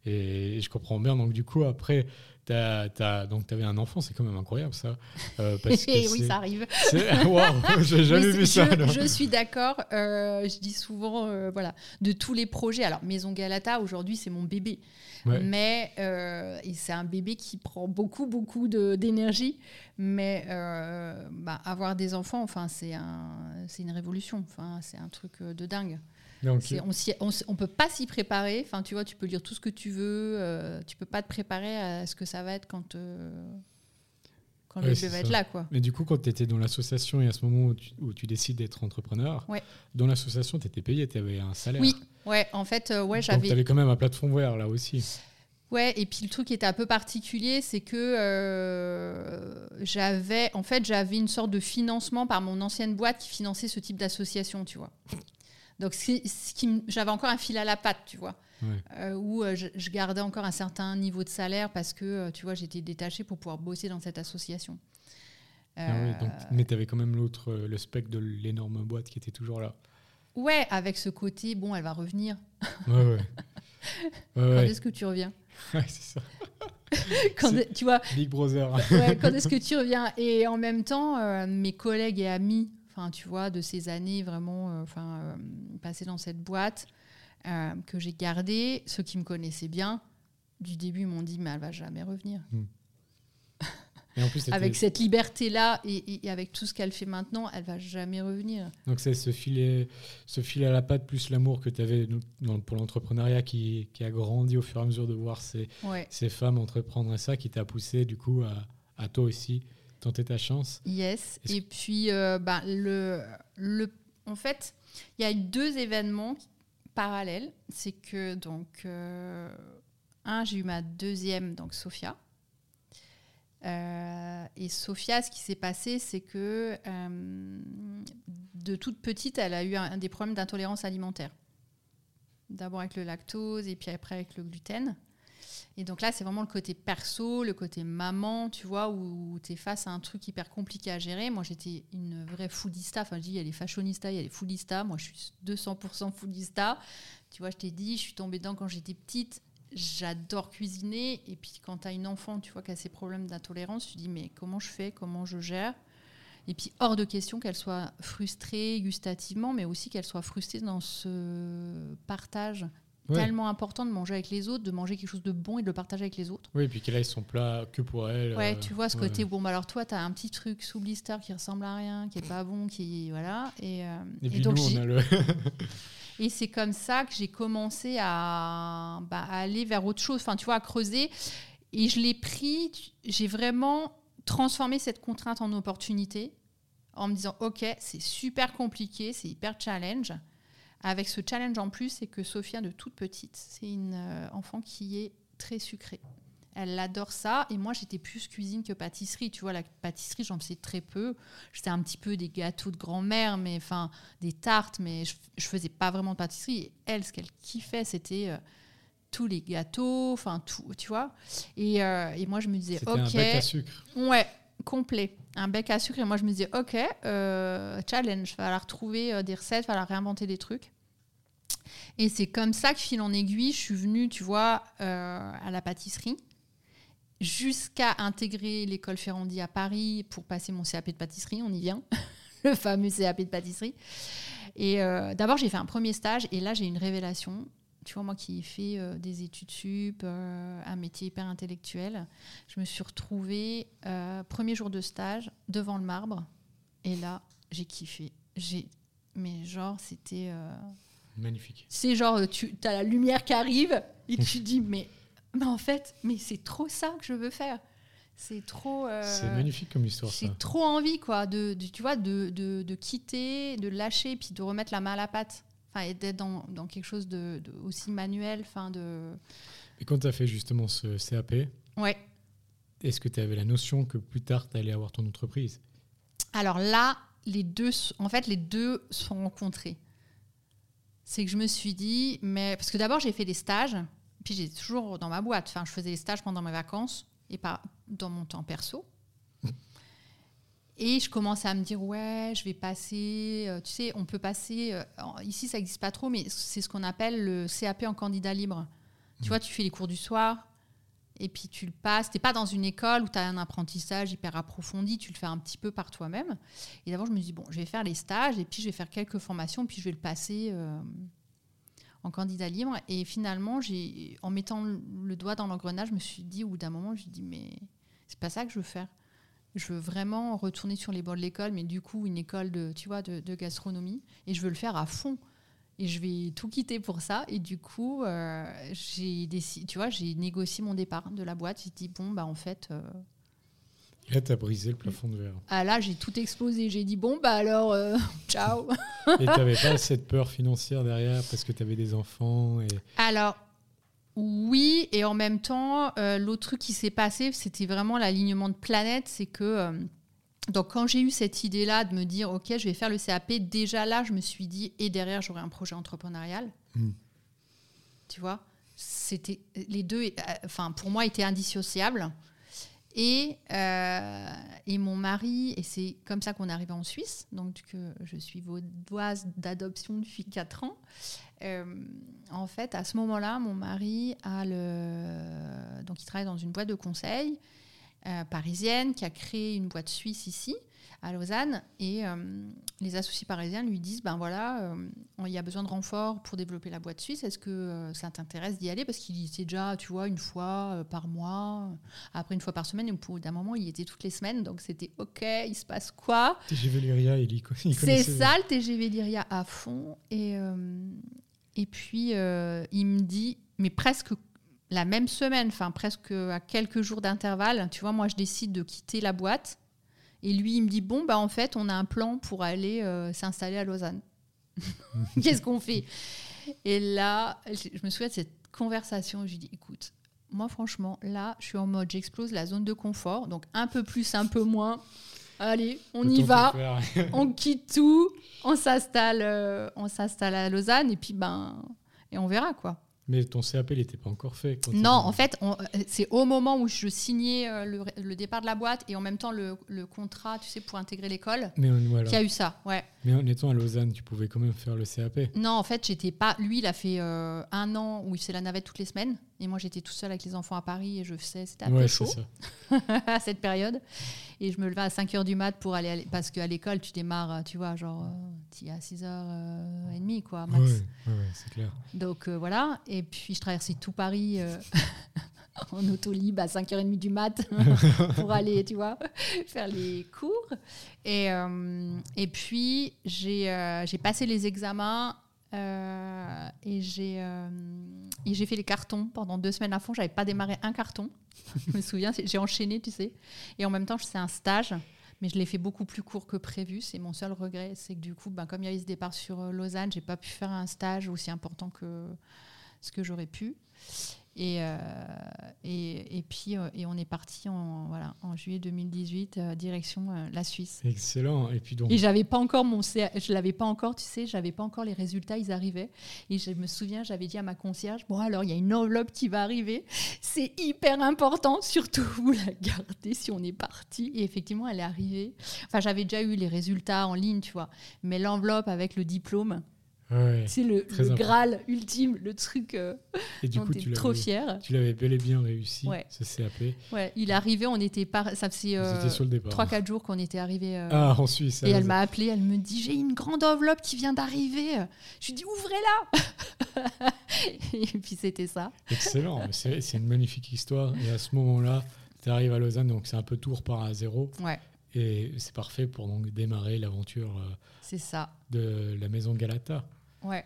Et, et je comprends bien. Donc du coup, après, donc, tu avais un enfant, c'est quand même incroyable ça. Euh, parce que oui, ça arrive. Wow, j'ai jamais vu ça. Je, suis d'accord. Euh, je dis souvent, euh, voilà, de tous les projets. Alors, Maison Galata, aujourd'hui, c'est mon bébé. Mais c'est un bébé qui prend beaucoup, beaucoup d'énergie. Mais bah, avoir des enfants, enfin, c'est un, une révolution. Enfin, c'est un truc de dingue on ne peut pas s'y préparer. Enfin, tu vois, tu peux lire tout ce que tu veux. Euh, tu peux pas te préparer à ce que ça va être quand, euh, quand le bébé va être là. Quoi. Mais du coup, quand tu étais dans l'association et à ce moment où tu, décides d'être entrepreneur, dans l'association, tu étais payé, tu avais un salaire. Oui, ouais, en fait, euh, ouais, j'avais. Tu avais quand même un plateforme vert là aussi. Ouais, et puis le truc qui était un peu particulier, c'est que euh, j'avais, en fait, j'avais une sorte de financement par mon ancienne boîte qui finançait ce type d'association, tu vois. Donc, j'avais encore un fil à la patte, tu vois. Euh, où euh, je, gardais encore un certain niveau de salaire parce que, euh, tu vois, j'étais détachée pour pouvoir bosser dans cette association. Ah mais tu avais quand même l'autre, le spec de l'énorme boîte qui était toujours là. Ouais, avec ce côté, bon, elle va revenir. Ouais, ouais. quand est-ce que tu reviens Ouais, c'est ça. quand, tu vois, Big Brother. quand est-ce que tu reviens? Et en même temps, mes collègues et amis enfin, tu vois, de ces années vraiment euh, enfin, euh, passées dans cette boîte euh, que j'ai gardée. Ceux qui me connaissaient bien, du début, m'ont dit, mais elle va jamais revenir. Hmm. avec cette liberté-là et, avec tout ce qu'elle fait maintenant, elle va jamais revenir. Donc c'est ce filet, ce filet à la patte plus l'amour que tu avais pour l'entrepreneuriat qui, qui, a grandi au fur et à mesure de voir ces, ces femmes entreprendre ça, qui t'a poussé du coup à, à toi aussi tenter ta chance. Yes. Et puis, euh, bah, le, le, en fait, il y a eu deux événements parallèles. C'est que, donc, euh, un, j'ai eu ma deuxième, donc Sophia. Euh, et Sophia, ce qui s'est passé, c'est que de toute petite, elle a eu un des problèmes d'intolérance alimentaire. D'abord avec le lactose et puis après avec le gluten. Et donc là, c'est vraiment le côté perso, le côté maman, tu vois, où tu es face à un truc hyper compliqué à gérer. Moi, j'étais une vraie foodista. Enfin, je dis, il y a les fashionistas, il y a les foodistas. Moi, je suis 200% foodista. Tu vois, je t'ai dit, je suis tombée dedans quand j'étais petite. J'adore cuisiner. Et puis, quand tu as une enfant, tu vois, qui a ces problèmes d'intolérance, tu dis, mais comment je fais? Comment je gère? Et puis, hors de question qu'elle soit frustrée gustativement, mais aussi qu'elle soit frustrée dans ce partage tellement important de manger avec les autres, de manger quelque chose de bon et de le partager avec les autres. Oui, et puis qu'elle aille son plat que pour elle. Ouais, euh, tu vois ce ouais. côté, bon, bah alors toi, tu as un petit truc sous blister qui ressemble à rien, qui est pas bon, qui. Voilà. Et, euh, Et et donc, nous, on a le. et c'est comme ça que j'ai commencé à, bah, à aller vers autre chose, enfin, tu vois, à creuser. Et je l'ai pris, j'ai vraiment transformé cette contrainte en opportunité en me disant, OK, c'est super compliqué, c'est hyper challenge. Avec ce challenge en plus, c'est que Sophia, de toute petite, c'est une euh, enfant qui est très sucrée. Elle adore ça. Et moi, j'étais plus cuisine que pâtisserie. Tu vois, la pâtisserie, j'en faisais très peu. J'étais un petit peu des gâteaux de grand-mère, mais enfin, des tartes, mais je, je faisais pas vraiment de pâtisserie. Et elle, ce qu'elle kiffait, c'était euh, tous les gâteaux, enfin, tout, tu vois. Et, euh, et moi, je me disais, OK. un bec à sucre. Ouais, complet. Un bec à sucre. Et moi, je me disais, OK, euh, challenge. Falloir trouver euh, des recettes, va falloir réinventer des trucs. Et c'est comme ça que, fil en aiguille, je suis venue, tu vois, euh, à la pâtisserie, jusqu'à intégrer l'école Ferrandi à Paris pour passer mon CAP de pâtisserie. On y vient, le fameux CAP de pâtisserie. Et euh, d'abord, j'ai fait un premier stage, et là, j'ai une révélation. Tu vois, moi qui ai fait euh, des études sup, euh, un métier hyper intellectuel, je me suis retrouvée, euh, premier jour de stage, devant le marbre. Et là, j'ai kiffé. J'ai, mais genre, c'était. Magnifique. c'est genre, tu as la lumière qui arrive et tu dis, mais, mais en fait, mais c'est trop ça que je veux faire. C'est trop. C'est magnifique comme histoire, ça. J'ai trop envie, quoi, de, de- tu vois, de, de, de quitter, de lâcher, puis de remettre la main à la pâte. Enfin, et d'être dans, dans quelque chose de, de aussi manuel, enfin, de. Et quand tu as fait justement ce CAP, Ouais. est-ce que tu avais la notion que plus tard, tu allais avoir ton entreprise? Alors là, les deux, en fait, les deux sont rencontrés. C'est que je me suis dit, mais parce que d'abord j'ai fait des stages, puis j'ai toujours dans ma boîte. Enfin, je faisais des stages pendant mes vacances et pas dans mon temps perso. Et je commençais à me dire, ouais, je vais passer. euh, tu sais, on peut passer. euh, ici, ça n'existe pas trop, mais c'est ce qu'on appelle le CAP en candidat libre. Tu vois, tu fais les cours du soir, et puis tu le passes. Tu n'es pas dans une école où tu as un apprentissage hyper approfondi, tu le fais un petit peu par toi-même. Et d'abord, je me dis, bon, je vais faire les stages, et puis je vais faire quelques formations, puis je vais le passer euh, en candidat libre. Et finalement, en mettant le doigt dans l'engrenage, je me suis dit, au bout d'un moment, je me dis, mais c'est pas ça que je veux faire. Je veux vraiment retourner sur les bords de l'école, mais du coup, une école de, tu vois, de, de gastronomie, et je veux le faire à fond. Et je vais tout quitter pour ça. Et du coup, euh, j'ai décidé, tu vois, j'ai négocié mon départ de la boîte. J'ai dit bon bah en fait, euh, là, tu as brisé le plafond de verre. ah là j'ai tout explosé. J'ai dit bon bah alors euh, ciao. Et tu n'avais pas cette peur financière derrière parce que tu avais des enfants et... Alors oui et en même temps, euh, l'autre truc qui s'est passé, c'était vraiment l'alignement de planète, c'est que euh, donc quand j'ai eu cette idée-là de me dire ok je vais faire le CAP, déjà là je me suis dit et derrière j'aurai un projet entrepreneurial. Mm. Tu vois, c'était les deux, euh, enfin pour moi étaient indissociables. Et, euh, et mon mari, et c'est comme ça qu'on est arrivé en Suisse, donc je suis vaudoise d'adoption depuis 4 ans. Euh, en fait, à ce moment-là, mon mari a le, donc il travaille dans une boîte de conseil euh, parisienne qui a créé une boîte suisse ici à Lausanne. Et euh, les associés parisiens lui disent ben voilà euh, il y a besoin de renfort pour développer la boîte suisse. Est-ce que ça t'intéresse d'y aller? Parce qu'il y était déjà tu vois une fois par mois. Après une fois par semaine et bout d'un moment il y était toutes les semaines. Donc c'était ok il se passe quoi? TGV Lyria, il, y il c'est ça le TGV Lyria à fond. Et, et puis, il me dit, mais presque la même semaine, enfin presque à quelques jours d'intervalle, tu vois, moi je décide de quitter la boîte. Et lui, il me dit, bon, bah en fait, on a un plan pour aller euh, s'installer à Lausanne. Qu'est-ce qu'on fait? Et là, je me souviens de cette conversation, je lui dis, écoute, moi franchement, là, je suis en mode, j'explose la zone de confort, donc un peu plus, un peu moins. Allez, on y va on quitte tout, on s'installe, euh, on s'installe à Lausanne et puis ben et on verra quoi. Mais ton CAP, il n'était pas encore fait. quand Non, en fait, euh, c'est au moment où je signais euh, le, le départ de la boîte et en même temps le, le contrat, tu sais, pour intégrer l'école, voilà. qu'il y a eu ça. Ouais. Mais en étant à Lausanne, tu pouvais quand même faire le CAP. Non, en fait, j'étais pas. Lui, il a fait euh, un an où il faisait la navette toutes les semaines. Et moi, j'étais tout seul avec les enfants à Paris et je faisais. C'était un ouais, peu chaud ça. à cette période. Et je me levais à 5 h du mat pour aller. à Parce qu'à l'école, tu démarres, euh, tu vois, genre, tu à 6h30, quoi, Ouais, max. ouais, ouais, c'est clair. Donc euh, voilà. Et puis, je traversais tout Paris. euh, En autolib à 5h30 du mat pour aller, tu vois, faire les cours. Et, euh, et puis, j'ai euh, j'ai passé les examens euh, et j'ai euh, et j'ai fait les cartons pendant deux semaines à fond. J'avais pas démarré un carton. Je me souviens, c'est- j'ai enchaîné, tu sais. Et en même temps, faisais un stage, mais je l'ai fait beaucoup plus court que prévu. C'est mon seul regret, c'est que du coup, ben, comme il y avait ce départ sur euh, Lausanne, j'ai pas pu faire un stage aussi important que ce que j'aurais pu. Et, euh, et, et puis, euh, et on est parti en, voilà, en juillet 2018, euh, direction la Suisse. Excellent. Et puis donc, Et j'avais pas encore mon CA je l'avais pas encore, tu sais, j'avais pas encore les résultats, ils arrivaient. Et je me souviens, j'avais dit à ma concierge, bon alors il y a une enveloppe qui va arriver, c'est hyper important, surtout vous la gardez si on est parti. Et effectivement, elle est arrivée. Enfin, j'avais déjà eu les résultats en ligne, tu vois, mais l'enveloppe avec le diplôme, ouais. c'est le, le graal ultime, le truc. euh, Et du coup, tu trop l'avais, fiers. tu l'avais bel et bien réussi, Ouais. ce CAP. Ouais, il est arrivé, on était par... ça faisait euh, étiez sur le départ. 3-4 jours qu'on était arrivé. euh, Ah, en Suisse. Et elle m'a appelé, elle me dit J'ai une grande enveloppe qui vient d'arriver. Je lui dis Ouvrez-la Et puis c'était ça. Excellent. C'est une magnifique histoire. Et à ce moment-là, tu arrives à Lausanne, donc c'est un peu tout repart à zéro. Ouais, Et c'est parfait pour donc démarrer l'aventure euh, c'est ça. de la maison Galata. Ouais.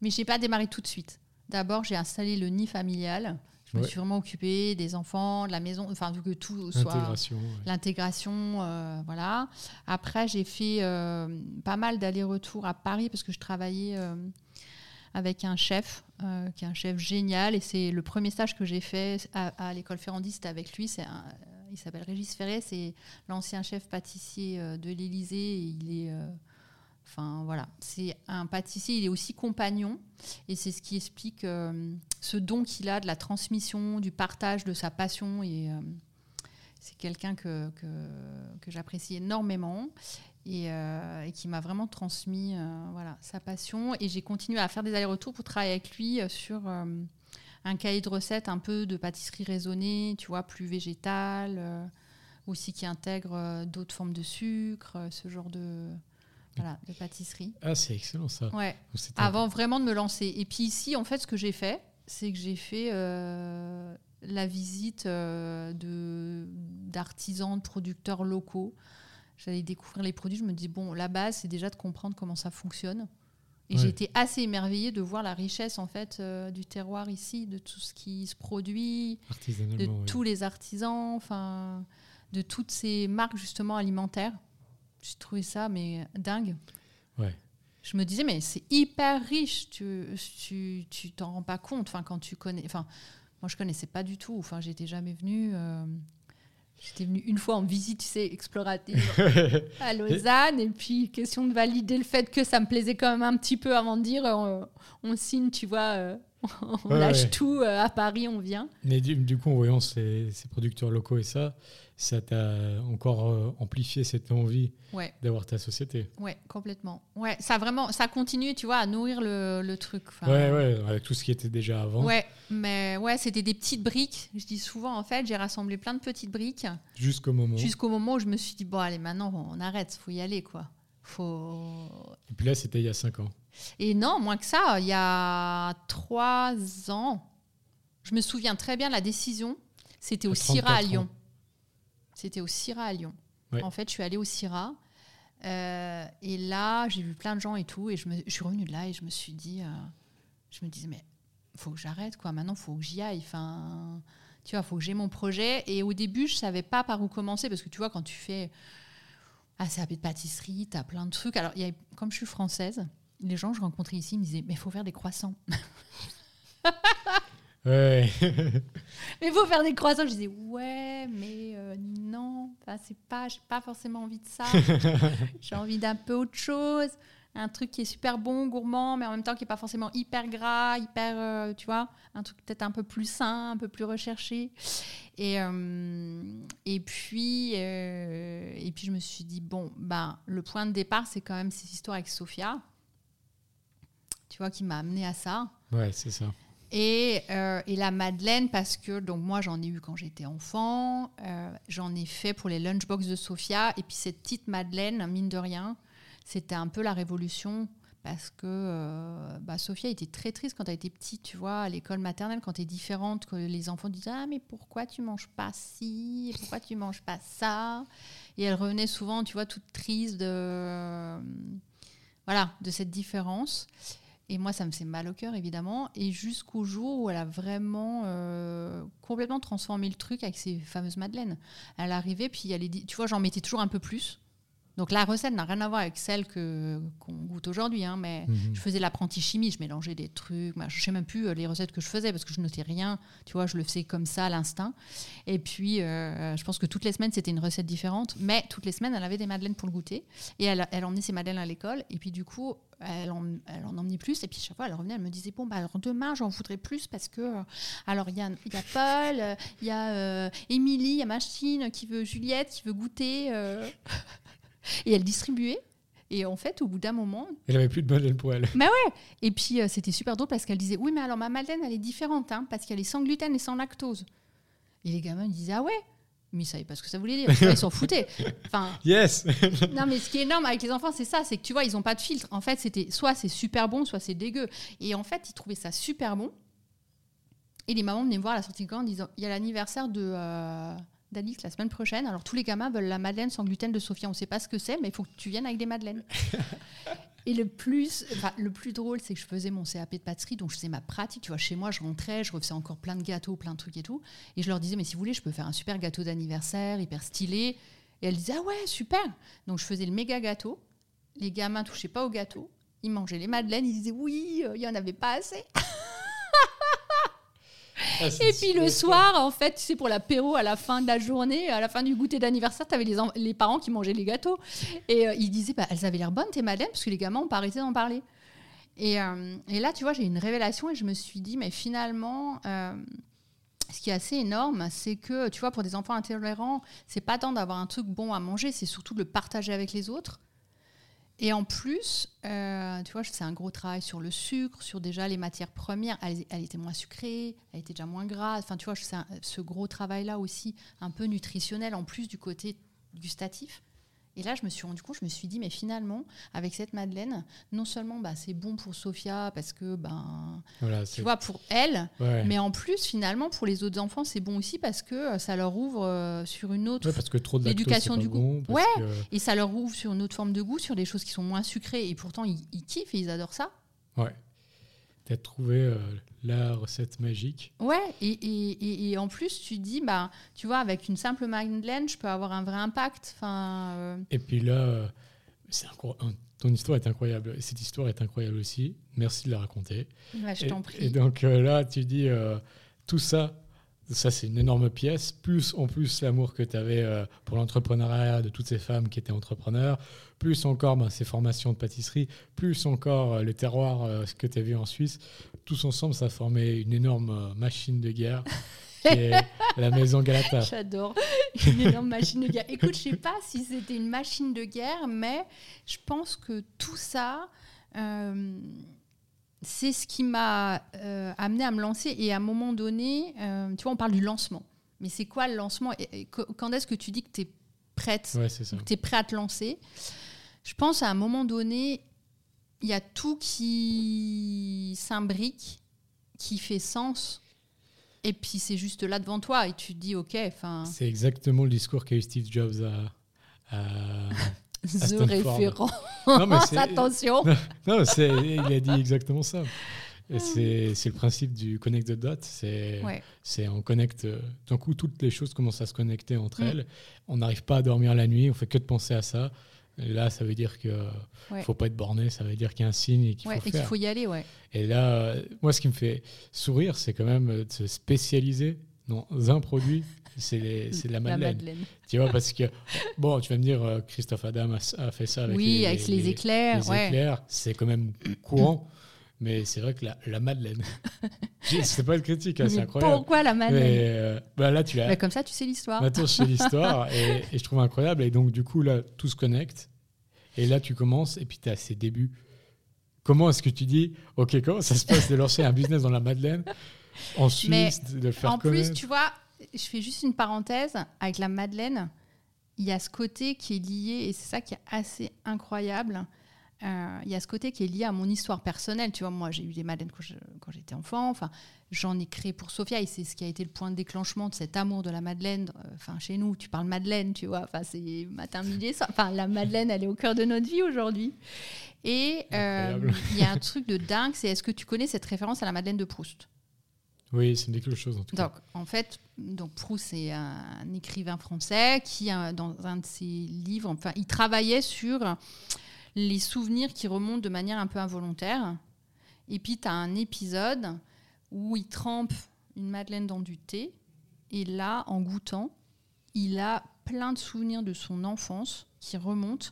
Mais j'ai pas démarré tout de suite. D'abord, j'ai installé le nid familial. Je me suis vraiment occupée des enfants, de la maison, enfin, vu que tout soit. Intégration. ouais. L'intégration, euh, voilà. Après, j'ai fait euh, pas mal d'allers-retours à Paris parce que je travaillais euh, avec un chef, qui est un chef génial. Et c'est le premier stage que j'ai fait à, à l'école Ferrandi, c'était avec lui. C'est il s'appelle Régis Ferré, c'est l'ancien chef pâtissier de l'Élysée. Il est. Enfin voilà, c'est un pâtissier, il est aussi compagnon et c'est ce qui explique euh, ce don qu'il a de la transmission, du partage de sa passion et euh, c'est quelqu'un que, j'apprécie énormément et, euh, et qui m'a vraiment transmis sa passion. Et j'ai continué à faire des allers-retours pour travailler avec lui sur un cahier de recettes un peu de pâtisserie raisonnée, tu vois, plus végétale, aussi qui intègre d'autres formes de sucre, ce genre de, voilà, de pâtisserie. Ah, c'est excellent ça. Ouais. C'était- Avant vraiment de me lancer. Et puis ici, en fait, ce que j'ai fait, c'est que j'ai fait euh, la visite euh, de d'artisans, de producteurs locaux. J'allais découvrir les produits. Je me dis bon, la base, c'est déjà de comprendre comment ça fonctionne. Et Ouais. j'ai été assez émerveillée de voir la richesse en fait euh, du terroir ici, de tout ce qui se produit, de tous les artisans, enfin, de toutes ces marques justement alimentaires. J'ai trouvé ça mais dingue. Ouais. Je me disais mais c'est hyper riche, tu tu tu t'en rends pas compte. Enfin quand tu connais, enfin moi je connaissais pas du tout. Enfin j'étais jamais venue. euh, J'étais venue une fois en visite, tu sais, explorative à Lausanne, et puis question de valider le fait que ça me plaisait quand même un petit peu avant de dire euh, on, signe, tu vois, euh, on Ouais, lâche ouais. tout euh, à Paris, on vient. Mais du, du coup, en voyant ces, ces producteurs locaux et ça, ça t'a encore euh, amplifié cette envie Ouais. d'avoir ta société. Ouais, complètement. Ouais, ça vraiment, ça continue, tu vois, à nourrir le, le truc. Enfin, ouais, ouais, avec tout ce qui était déjà avant. Ouais, mais ouais, c'était des petites briques. Je dis souvent, en fait, j'ai rassemblé plein de petites briques Jusqu'au moment. jusqu'au moment où je me suis dit, bon, allez, maintenant, on arrête, faut y aller, quoi. Faut... Et puis là, c'était il y a 5 ans. Et non, moins que ça, il y a trois ans, je me souviens très bien de la décision, c'était au CIRA à 34 ans. Lyon. C'était au CIRA à Lyon. En fait, je suis allée au CIRA. euh, et là, j'ai vu plein de gens et tout. Et je, me, je suis revenue de là et je me suis dit, euh, je me disais, mais faut que j'arrête, quoi. Maintenant, faut que j'y aille. Enfin, tu vois, faut que j'ai mon projet. Et au début, je savais pas par où commencer parce que tu vois, quand tu fais ah, CAP de pâtisserie, tu as plein de trucs. Alors, il y a, comme je suis française, les gens que je rencontrais ici me disaient, mais il faut faire des croissants. Ouais. mais il faut faire des croissants. Je disais, ouais, mais euh, non, c'est pas, j'ai pas forcément envie de ça. j'ai envie d'un peu autre chose, un truc qui est super bon, gourmand, mais en même temps qui n'est pas forcément hyper gras, hyper, euh, tu vois, un truc peut-être un peu plus sain, un peu plus recherché. Et, euh, et, puis, et puis, je me suis dit, bon, ben, le point de départ, c'est quand même cette histoire avec Sophia, tu vois, qui m'a amené à ça. Ouais, c'est ça. Et, et, la Madeleine, parce que donc moi j'en ai eu quand j'étais enfant, j'en ai fait pour les lunchbox de Sophia, et puis cette petite Madeleine, mine de rien, c'était un peu la révolution parce que euh, bah, Sophia était très triste quand elle était petite, tu vois, à l'école maternelle, quand tu es différente, que les enfants disaient Ah, mais pourquoi tu manges pas ci? Pourquoi tu manges pas ça? Et elle revenait souvent, tu vois, toute triste de, voilà, de cette différence. Et moi, ça me fait mal au cœur, évidemment. Et jusqu'au jour où elle a vraiment euh, complètement transformé le truc avec ces fameuses madeleines. Elle arrivait, puis elle est, tu vois, j'en mettais toujours un peu plus. Donc la recette n'a rien à voir avec celle que qu'on goûte aujourd'hui, hein, mais mhm. je faisais l'apprenti chimie, je mélangeais des trucs, je ne sais même plus euh, les recettes que je faisais parce que je notais rien, tu vois, je le faisais comme ça à l'instinct. Et puis euh, je pense que toutes les semaines c'était une recette différente, mais toutes les semaines elle avait des madeleines pour le goûter. Et elle, elle emmenait ses madeleines à l'école. Et puis du coup elle en, elle en, emmenait plus. Et puis chaque fois elle revenait elle me disait bon bah alors demain j'en voudrais plus parce que euh, alors il y a, y a, Paul il y a Émilie il y a Machine qui veut Juliette qui veut goûter et elle distribuait. Et en fait, au bout d'un moment. Elle avait plus de madeleine pour elle. Mais ouais Et puis, euh, c'était super drôle parce qu'elle disait Oui, mais alors ma madeleine, elle est différente, hein, parce qu'elle est sans gluten et sans lactose. Et les gamins disaient Ah ouais mais ils savaient pas ce que ça voulait dire. Ils s'en foutaient. Enfin, yes Non, mais ce qui est énorme avec les enfants, c'est ça c'est que tu vois, ils n'ont pas de filtre. En fait, c'était soit c'est super bon, soit c'est dégueu. Et en fait, ils trouvaient ça super bon. Et les mamans venaient me voir à la sortie de camp en disant Il y a l'anniversaire de. Euh, d'Alix la semaine prochaine. Alors tous les gamins veulent la madeleine sans gluten de Sophia. On ne sait pas ce que c'est, mais il faut que tu viennes avec des madeleines. et le plus, le plus drôle, c'est que je faisais mon CAP de pâtisserie, donc je faisais ma pratique. Tu vois, chez moi, je rentrais, je refaisais encore plein de gâteaux, plein de trucs et tout. Et je leur disais, mais si vous voulez, je peux faire un super gâteau d'anniversaire, hyper stylé. Et elles disaient, ah ouais, super. Donc je faisais le méga gâteau. Les gamins touchaient pas au gâteau. Ils mangeaient les madeleines. Ils disaient, oui, euh, il y en avait pas assez. Ah, et puis le soir, en fait, tu sais, pour l'apéro, à la fin de la journée, à la fin du goûter d'anniversaire, tu avais les, les, parents qui mangeaient les gâteaux. Et euh, ils disaient, bah, elles avaient l'air bonnes, tes madeleines, parce que les gamins n'ont pas arrêté d'en parler. Et, euh, et, là, tu vois, j'ai une révélation et je me suis dit, mais finalement, euh, ce qui est assez énorme, c'est que, tu vois, pour des enfants intolérants, c'est pas tant d'avoir un truc bon à manger, c'est surtout de le partager avec les autres. Et en plus, euh, tu vois, c'est un gros travail sur le sucre, sur déjà les matières premières. Elle, elle était moins sucrée, elle était déjà moins grasse. Enfin, tu vois, c'est ce gros travail-là aussi, un peu nutritionnel, en plus du côté gustatif. Et là, je me suis rendu compte, je me suis dit, mais finalement, avec cette Madeleine, non seulement bah, c'est bon pour Sophia, parce que, ben, tu vois, pour elle, mais en plus, finalement, pour les autres enfants, c'est bon aussi parce que euh, ça leur ouvre euh, sur une autre parce que trop éducation du goût. ouais, que... et ça leur ouvre sur une autre forme de goût, sur des choses qui sont moins sucrées, et pourtant, ils, ils kiffent et ils adorent ça. Ouais. As trouvé euh, la recette magique. Ouais, et, et, et, en plus, tu dis, bah, tu vois, avec une simple madeleine, je peux avoir un vrai impact. Enfin, euh. Et puis là, euh, c'est ton histoire est incroyable. Et cette histoire est incroyable aussi. Merci de la raconter. je t'en prie. Et donc là, tu dis, tout ça, ça, c'est une énorme pièce, plus en plus l'amour que tu avais euh, pour l'entrepreneuriat de toutes ces femmes qui étaient entrepreneurs, plus encore ben, ces formations de pâtisserie, plus encore euh, le terroir euh, ce que tu as vu en Suisse. Tous ensemble, ça formait une énorme machine de guerre qui est la maison Galata. J'adore. Une énorme machine de guerre. Écoute, je ne sais pas si c'était une machine de guerre, mais je pense que tout ça c'est ce qui m'a euh, amené à me lancer. Et à un moment donné, euh, tu vois, on parle du lancement. Mais c'est quoi le lancement? Et, Quand est-ce que tu dis que tu es prête, que tu es prêt à te lancer? Je pense à un moment donné, il y a tout qui s'imbrique, qui fait sens. Et puis c'est juste là devant toi et tu te dis, OK. C'est exactement le discours qu'a eu Steve Jobs à The référent. Attention. Non, il a dit exactement ça. C'est le principe du connect the dot. C'est on connecte. D'un coup, toutes les choses commencent à se connecter entre mm. elles. On n'arrive pas à dormir la nuit. On fait que de penser à ça. là, ça veut dire qu'il ne faut pas être borné. Ça veut dire qu'il y a un signe et qu'il faut, faut y aller. Ouais. Et là, moi, ce qui me fait sourire, c'est quand même de se spécialiser dans un produit, c'est la Madeleine. Tu vois, parce que, bon, tu vas me dire, euh, Christophe Adam a, fait ça avec, oui, les, avec les, éclairs. Les éclairs, c'est quand même courant. Mais c'est vrai que la, la Madeleine, c'est pas une critique, hein, c'est incroyable. Pourquoi la Madeleine euh, bah là, tu as... comme ça, tu sais l'histoire. Maintenant, je sais l'histoire et, et, je trouve incroyable. Et donc, du coup, là, tout se connecte. Et là, tu commences et puis tu as ces débuts. Comment est-ce que tu dis, OK, comment ça se passe de lancer un business dans la Madeleine? En Suisse, de le faire En plus, tu vois, je fais juste une parenthèse avec la Madeleine. Il y a ce côté qui est lié, et c'est ça qui est assez incroyable. Euh, il y a ce côté qui est lié à mon histoire personnelle. Tu vois, moi, j'ai eu des madeleines quand, j'étais enfant. Enfin, j'en ai créé pour Sophia, et c'est ce qui a été le point de déclenchement de cet amour de la madeleine. Euh, enfin, chez nous, tu parles madeleine, tu vois. Enfin, c'est matin, midi, Enfin, la madeleine, elle est au cœur de notre vie aujourd'hui. Et euh, il y a un truc de dingue, c'est est-ce que tu connais cette référence à la madeleine de Proust? Oui, c'est quelque chose en tout cas. Donc, en fait, donc Proust, c'est un écrivain français qui, dans un de ses livres, enfin, il travaillait sur les souvenirs qui remontent de manière un peu involontaire. Et puis, tu as un épisode où il trempe une madeleine dans du thé. Et là, en goûtant, il a plein de souvenirs de son enfance qui remontent.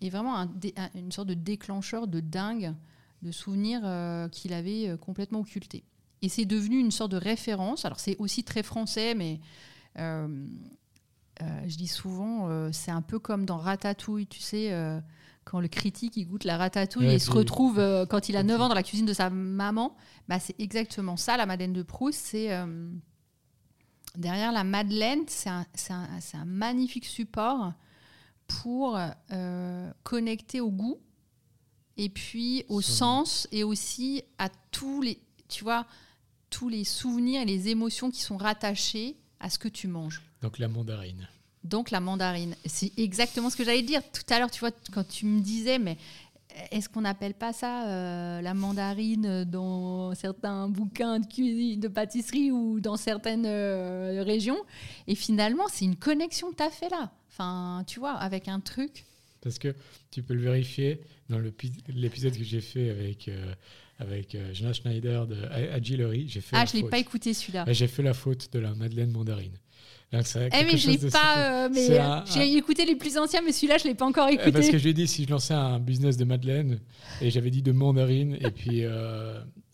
Et vraiment un, une sorte de déclencheur de dingue de souvenirs euh, qu'il avait euh, complètement occultés. Et c'est devenu une sorte de référence. Alors c'est aussi très français, mais euh, euh, je dis souvent, euh, c'est un peu comme dans Ratatouille, tu sais, quand le critique il goûte la ratatouille et se retrouve quand il a 9 ans dans la cuisine de sa maman. Bah, c'est exactement ça, la Madeleine de Proust. C'est derrière la Madeleine, c'est un, un, un, magnifique support pour connecter au goût et puis au sens et aussi à tous les, tu vois, tous les souvenirs et les émotions qui sont rattachés à ce que tu manges. Donc la mandarine. Donc la mandarine. C'est exactement ce que j'allais dire tout à l'heure, tu vois, quand tu me disais, mais est-ce qu'on n'appelle pas ça euh, la mandarine dans certains bouquins de cuisine, de pâtisserie ou dans certaines euh, régions? Et finalement, c'est une connexion que tu as fait là. Enfin, tu vois, avec un truc. Parce que tu peux le vérifier dans l'épisode que j'ai fait avec euh, avec euh, Jonah Schneider de Agillery. J'ai fait ah, je ne l'ai pas écouté celui-là. J'ai fait la faute de la Madeleine Mandarine. eh mais je l'ai pas. Euh, mais euh, j'ai écouté les plus anciens, mais celui-là je l'ai pas encore écouté. Parce que je lui ai dit si je lançais un business de Madeleine et j'avais dit de mandarine et puis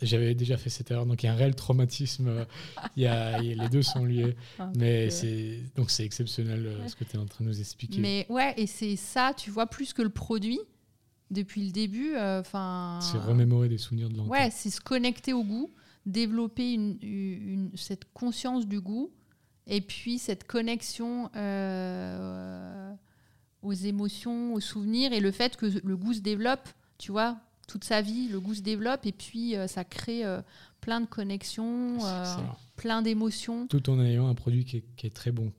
j'avais déjà fait cette erreur. Donc il y a un réel traumatisme. il y a, les deux sont liés. Ah, mais c'est donc c'est exceptionnel ce que tu es en train de nous expliquer. Mais ouais, et c'est ça, tu vois, plus que le produit depuis le début. Euh, c'est remémorer des souvenirs de l'enfance. Ouais, c'est se connecter au goût, développer une, cette conscience du goût, et puis cette connexion euh, aux émotions, aux souvenirs, et le fait que le goût se développe, tu vois, toute sa vie, le goût se développe, et puis euh, ça crée plein de connexions, plein d'émotions. Tout en ayant un produit qui est, qui est très bon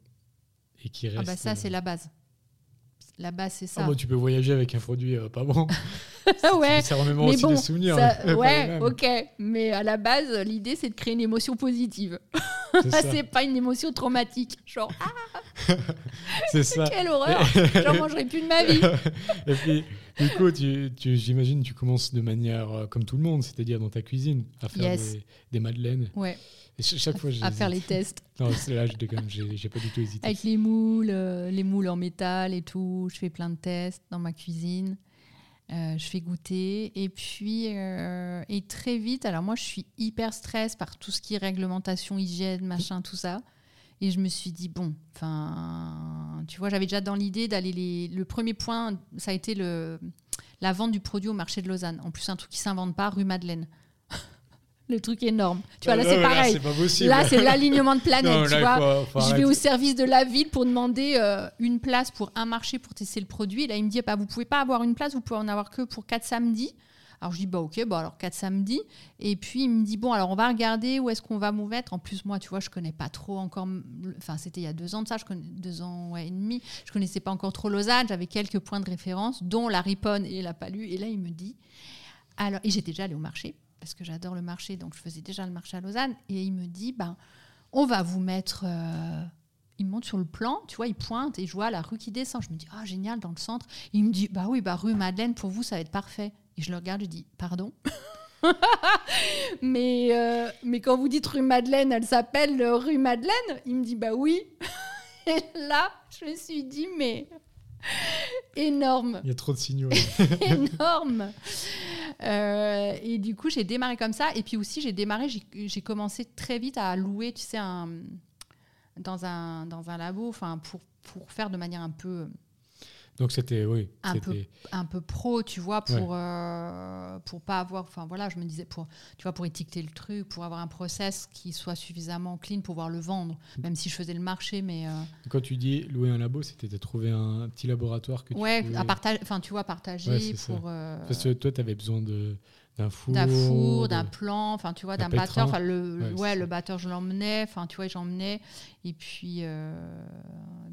et qui reste. Ah bah ça, c'est la base. La base, c'est ça. Ah tu peux voyager avec un produit euh, pas bon. ouais. Ça remémore aussi des souvenirs. ouais, ok. Mais à la base, l'idée, c'est de créer une émotion positive. C'est pas une émotion traumatique. Genre, ah C'est ça. Quelle horreur J'en mangerai plus de ma vie. Et puis, du coup, tu, tu, j'imagine, tu commences de manière euh, comme tout le monde, c'est-à-dire dans ta cuisine, à faire des, des madeleines. Ouais chaque fois, à faire les tests. Non, là, je déconne, j'ai pas du tout hésité. Avec les moules, euh, les moules en métal et tout, je fais plein de tests dans ma cuisine. Euh, je fais goûter et puis euh, et très vite. Alors moi, je suis hyper stress par tout ce qui est réglementation, hygiène, machin, tout ça. Et je me suis dit bon, enfin, tu vois, j'avais déjà dans l'idée d'aller les. Le premier point, ça a été le la vente du produit au marché de Lausanne. En plus, un truc qui s'invente pas, rue Madeleine le truc énorme. Tu vois, là, c'est pareil. Là, c'est l'alignement de planète. tu vois. je vais au service de la ville pour demander euh, une place pour un marché pour tester le produit. Et là, il me dit, bah, vous pouvez pas avoir une place, vous pouvez en avoir que pour quatre samedis. Alors je dis bah ok bah alors quatre samedis et puis il me dit bon alors on va regarder où est-ce qu'on va vous mettre en plus moi tu vois je connais pas trop encore enfin c'était il y a deux ans de ça je connais deux ans ouais, et demi je connaissais pas encore trop Lausanne j'avais quelques points de référence dont la Riponne et la Palue et là il me dit alors et j'étais déjà allée au marché parce que j'adore le marché, donc je faisais déjà le marché à Lausanne. Et il me dit, ben, on va vous mettre. Euh, il monte sur le plan, tu vois, il pointe et je vois la rue qui descend. Je me dis, ah, génial, dans le centre. il me dit, bah oui, bah rue Madeleine, pour vous, ça va être parfait. Et je le regarde, je dis, pardon mais, euh, mais quand vous dites rue Madeleine, elle s'appelle rue Madeleine Il me dit bah oui. Et là, je me suis dit mais énorme. Il y a trop de signaux. énorme. Euh, et du coup, j'ai démarré comme ça. Et puis aussi, j'ai démarré, j'ai commencé très vite à louer, tu sais, un, dans, un, dans un labo, enfin, pour, pour faire de manière un peu donc c'était oui, un peu un peu pro, tu vois, pour euh, pour pas avoir, enfin voilà, je me disais pour tu vois pour étiqueter le truc, pour avoir un process qui soit suffisamment clean pour pouvoir le vendre, même si je faisais le marché, mais. Euh, Quand tu dis louer un labo, c'était de trouver un, petit laboratoire que ouais, tu pouvais... à partager, enfin tu vois partager pour. Euh, Parce que toi, tu avais besoin de d'un four, d'un plan, enfin tu vois, d'un batteur. Enfin le, ouais, le batteur je l'emmenais, enfin tu vois j'emmenais. Et puis euh,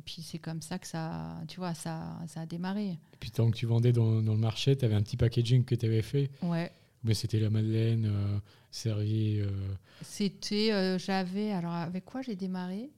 puis c'est comme ça que ça, tu vois, ça ça a démarré. Et puis tant que tu vendais dans, dans le marché, tu avais un petit packaging que tu avais fait. Ouais. Mais c'était la madeleine euh, servie. Euh. C'était, j'avais, alors avec quoi j'ai démarré?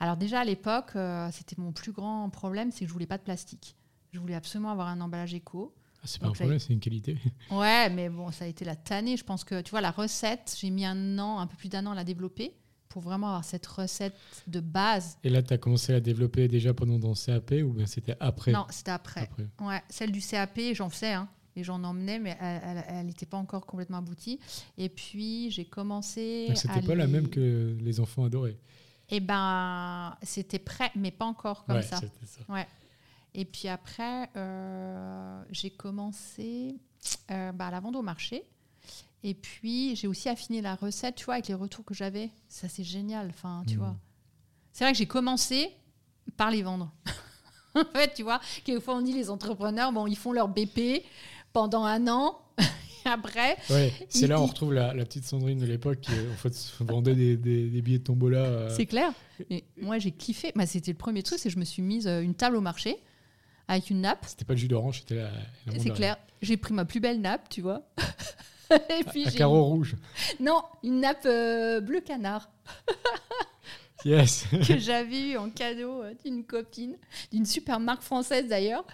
Alors déjà à l'époque, c'était mon plus grand problème, c'est que je voulais pas de plastique. Je voulais absolument avoir un emballage éco. Ah, c'est pas un problème, c'est une qualité. Ouais, mais bon, ça a été la tannée. Je pense que, tu vois, la recette, j'ai mis un an, un peu plus d'un an à la développer pour vraiment avoir cette recette de base. Et là, tu as commencé à la développer déjà pendant ton CAP ou bien c'était après? Non, c'était après. Ouais, celle du CAP, j'en faisais, hein, et j'en emmenais, mais elle n'était pas encore complètement aboutie. Et puis, j'ai commencé. C'était pas la même que les enfants adoraient? Eh ben, c'était prêt, mais pas encore comme ça. ça. Ouais. Et puis après, euh, j'ai commencé euh, bah, à la vendre au marché. Et puis, j'ai aussi affiné la recette, tu vois, avec les retours que j'avais. Ça, c'est génial. Enfin, tu mmh. vois. C'est vrai que j'ai commencé par les vendre. en fait, tu vois, quelquefois, on dit les entrepreneurs, bon, ils font leur BP pendant un an. et après. Ouais, c'est là où on retrouve la, petite Sandrine de l'époque qui en fait, vendait des, des, billets de tombola. Euh. C'est clair. Mais moi, j'ai kiffé. Bah, c'était le premier truc, c'est que je me suis mise une table au marché avec une nappe. C'était pas le jus d'orange, c'était la. C'est clair. J'ai pris ma plus belle nappe, tu vois. Et puis un carreau rouge. Non, une nappe euh, bleu canard. yes. que j'avais eu en cadeau euh, d'une copine, d'une super marque française d'ailleurs.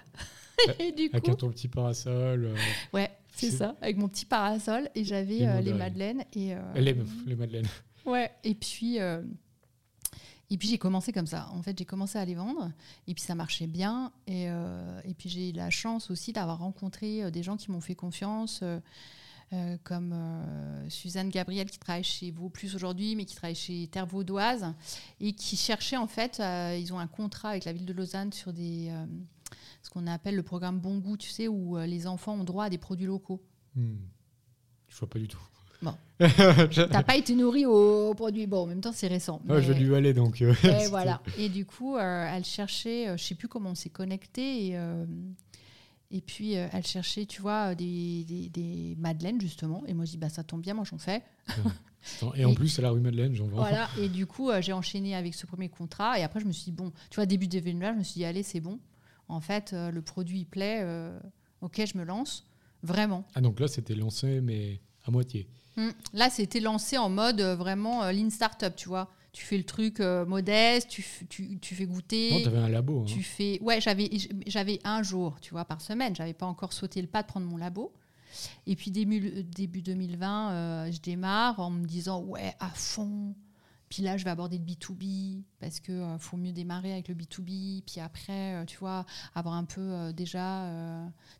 et du coup. Avec ton petit parasol. Euh, ouais, c'est ça, avec mon petit parasol. Et j'avais les, madeleines. Et, les, les madeleines. Ouais, et puis. Et puis j'ai commencé comme ça. En fait, j'ai commencé à les vendre et puis ça marchait bien. Et, euh, et puis j'ai eu la chance aussi d'avoir rencontré euh, des gens qui m'ont fait confiance, euh, comme Suzanne Gabriel qui travaille chez vous plus aujourd'hui, mais qui travaille chez Terre Vaudoise et qui cherchait en fait, ils ont un contrat avec la ville de Lausanne sur des, ce qu'on appelle le programme Bon Goût, tu sais, où les enfants ont droit à des produits locaux. Hmm. Je vois pas du tout. Bon. T'as pas été nourri aux produits. Bon, en même temps, c'est récent. je vais lui aller donc. Euh, et voilà. Et du coup, euh, elle cherchait, euh, je sais plus comment on s'est connecté. Et, et puis, elle cherchait, tu vois, des, des, des, madeleines, justement. Et moi, je dis, bah, ça tombe bien, moi, j'en fais. et en plus, c'est la rue Madeleine, j'en vends. Voilà. Et du coup, j'ai enchaîné avec ce premier contrat. Et après, je me suis dit, bon, tu vois, début d'événement, je me suis dit, allez, c'est bon. En fait, le produit, il plaît. ok, je me lance. Vraiment. Ah, donc là, c'était lancé, mais à moitié. Mm. Là, c'était lancé en mode euh, vraiment euh, lean startup, tu vois. Tu fais le truc euh, modeste, tu, tu, tu, fais goûter. Non, tu avais un labo. Hein. Tu fais... Ouais, j'avais, j'avais un jour, tu vois, par semaine. J'avais pas encore sauté le pas de prendre mon labo. Et puis début, début 2020, je démarre en me disant, ouais, à fond. Puis là, je vais aborder le B2B parce qu'il faut mieux démarrer avec le B2B. Puis après, tu vois, avoir un peu déjà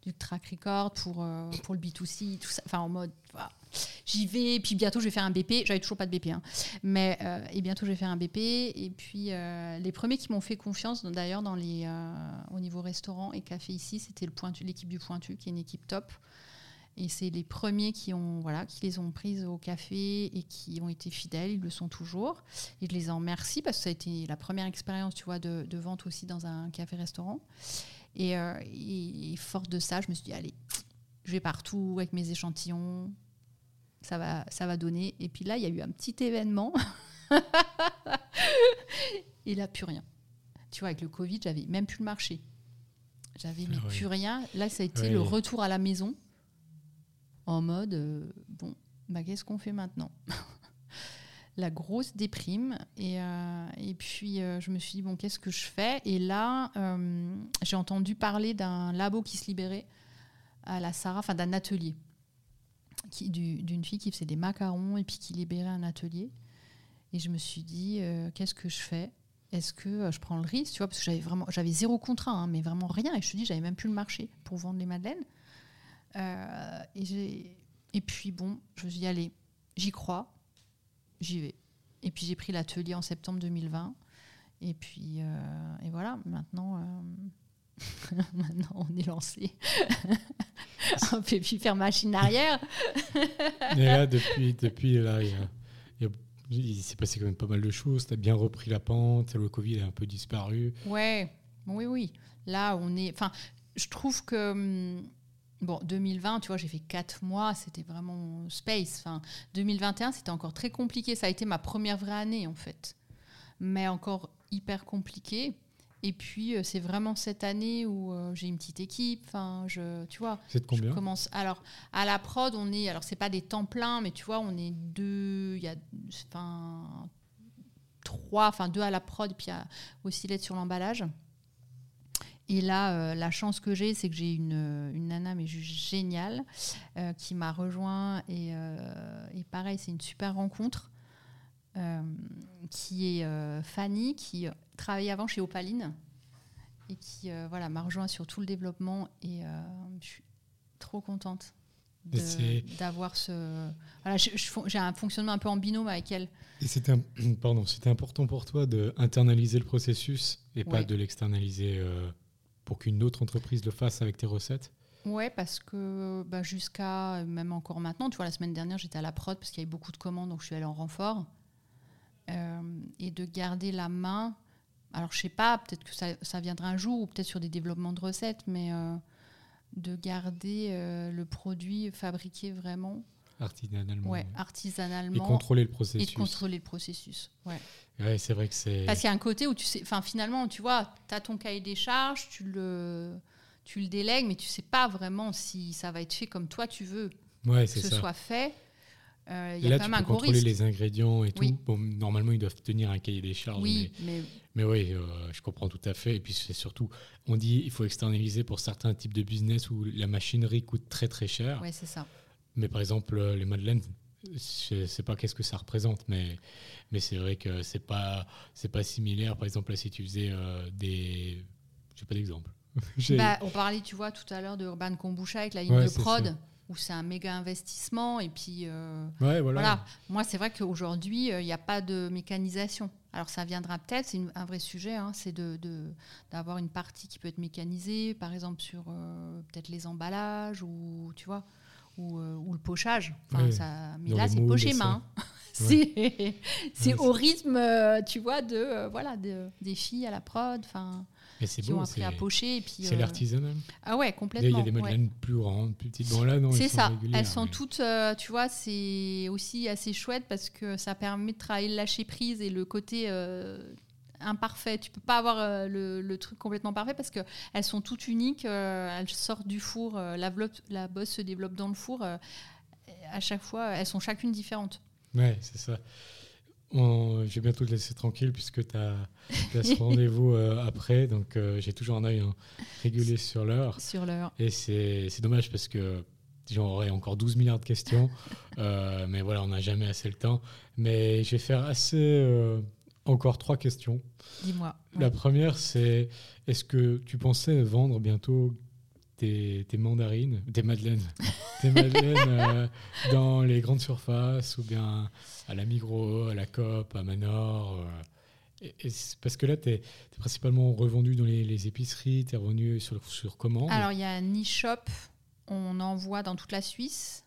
du track record pour, pour le B2C, tout ça. Enfin, en mode, j'y vais, puis bientôt je vais faire un BP. J'avais toujours pas de BP, hein. mais euh, et bientôt je vais faire un BP. Et puis euh, les premiers qui m'ont fait confiance, d'ailleurs, dans les euh, au niveau restaurant et café ici, c'était le l'équipe du pointu, qui est une équipe top. Et c'est les premiers qui ont voilà, qui les ont prises au café et qui ont été fidèles. Ils le sont toujours. Et je les en remercie parce que ça a été la première expérience, tu vois, de, de vente aussi dans un café-restaurant. Et, et, forte de ça, je me suis dit allez, je vais partout avec mes échantillons ça va, ça va donner. Et puis là, il y a eu un petit événement. et là, plus rien. Tu vois, avec le Covid, j'avais même plus le marché. J'avais ah plus rien. Là, ça a été le retour à la maison. En mode, euh, bon, bah, qu'est-ce qu'on fait maintenant La grosse déprime. Et, euh, puis, euh, je me suis dit, bon, qu'est-ce que je fais? Et là, j'ai entendu parler d'un labo qui se libérait à la Sarah, enfin d'un atelier qui, d'une fille qui faisait des macarons et puis qui libérait un atelier. Et je me suis dit, qu'est-ce que je fais? Est-ce que je prends le risque? Tu vois, Parce que j'avais vraiment, zéro contrat, hein, mais vraiment rien. Et je te dis, j'avais même plus le marché pour vendre les madeleines. Euh, et, et puis bon, je dit, allez, j'y crois, j'y vais. Et puis j'ai pris l'atelier en septembre 2020. Et puis, et voilà, maintenant, Maintenant, on est lancé. on peut plus faire machine arrière. Mais là, depuis, depuis là, il, s'est passé quand même pas mal de choses. Tu as bien repris la pente. Le Covid a un peu disparu. Ouais, oui, oui. Là, on est. Enfin, je trouve que. Hum, bon, 2020, tu vois, j'ai fait quatre mois, c'était vraiment space. Enfin, 2021, c'était encore très compliqué. Ça a été ma première vraie année, en fait. Mais encore hyper compliqué. Et puis, euh, c'est vraiment cette année où euh, j'ai une petite équipe. Enfin, je, tu vois. C'est de combien je commence. Alors, à la prod, on est. Alors, c'est pas des temps pleins, mais tu vois, on est deux. Il y a. Enfin. Trois. Enfin, deux à la prod, puis il y a aussi l'aide sur l'emballage. Et là, euh, la chance que j'ai, c'est que j'ai une, une, nana, mais juste géniale, qui m'a rejoint. Et, et pareil, c'est une super rencontre. qui est Fanny, qui travaillé avant chez Opaline et qui euh, voilà, m'a rejoint sur tout le développement et euh, je suis trop contente d'avoir ce... Voilà, j'ai un fonctionnement un peu en binôme avec elle. Et c'était pardon, c'était important pour toi d'internaliser le processus et pas de l'externaliser euh, pour qu'une autre entreprise le fasse avec tes recettes Ouais, parce que bah, jusqu'à même encore maintenant, tu vois, la semaine dernière, j'étais à la prod parce qu'il y avait beaucoup de commandes, donc je suis allée en renfort. et de garder la main alors je sais pas, peut-être que ça, viendra un jour ou peut-être sur des développements de recettes, mais euh, de garder euh, le produit fabriqué vraiment. Artisanalement. Ouais, artisanalement. Et contrôler le processus. Et contrôler le processus, ouais. Ouais, c'est vrai que c'est... Parce qu'il y a un côté où tu sais, enfin finalement, tu vois, tu as ton cahier des charges, tu le, tu le délègues, mais tu sais pas vraiment si ça va être fait comme toi tu veux ouais, que ce soit fait. Euh, y a là, quand tu peux contrôler les ingrédients et tout. Bon, normalement, ils doivent tenir un cahier des charges. Oui, mais, mais, oui, euh, je comprends tout à fait. Et puis, c'est surtout, on dit il faut externaliser pour certains types de business où la machinerie coûte très très cher. Oui, c'est ça. Mais par exemple, euh, les madeleines, je sais pas qu'est-ce que ça représente, mais, mais c'est vrai que c'est pas, c'est pas similaire. Par exemple, là, si tu faisais euh, des. Je n'ai pas d'exemple. Bah, on parlait, tu vois, tout à l'heure de Urban Kombucha avec la ligne de prod où c'est un méga investissement. Et puis, euh, voilà. Moi, c'est vrai qu'aujourd'hui, euh, il n'y a pas de mécanisation. Alors, ça viendra peut-être, c'est un vrai sujet, hein, c'est d'avoir de, d'avoir une partie qui peut être mécanisée, par exemple sur euh, peut-être les emballages ou, tu vois, ou, ou le pochage. ça, mais là, c'est poché main. c'est au rythme, tu vois, de, voilà, de, des filles à la prod. Enfin, c'est qui ont appris à pocher. C'est euh, l'artisanal. Ah ouais, complètement. Il y a des madeleines plus grandes, plus petites. Bon, là, non, C'est ça. Elles sont toutes, euh, tu vois, c'est aussi assez chouette parce que ça permet de travailler le lâcher prise et le côté euh, imparfait. Tu peux pas avoir le, truc complètement parfait parce que elles sont toutes uniques. elles sortent du four. la, la bosse se développe dans le four. à chaque fois, elles sont chacune différentes. Ouais, c'est ça. Je vais bientôt te laisser tranquille puisque tu as, ce rendez-vous euh, après. Donc euh, j'ai toujours un œil hein, régulier sur l'heure. Sur l'heure. Et c'est dommage parce que j'aurais encore 12 milliards de questions. Euh, mais voilà, on n'a jamais assez le temps. Mais je vais faire assez. Encore trois questions. Dis-moi. La première, c'est est-ce que tu pensais vendre bientôt tes, mandarines, tes madeleines, tes madeleines dans les grandes surfaces ou bien à la Migros, à la Coop, à Manor. Euh, parce que là, tu es, principalement revendu dans les, épiceries, tu es revenu sur, sur commande. Alors, il y a un e-shop, on envoie dans toute la Suisse.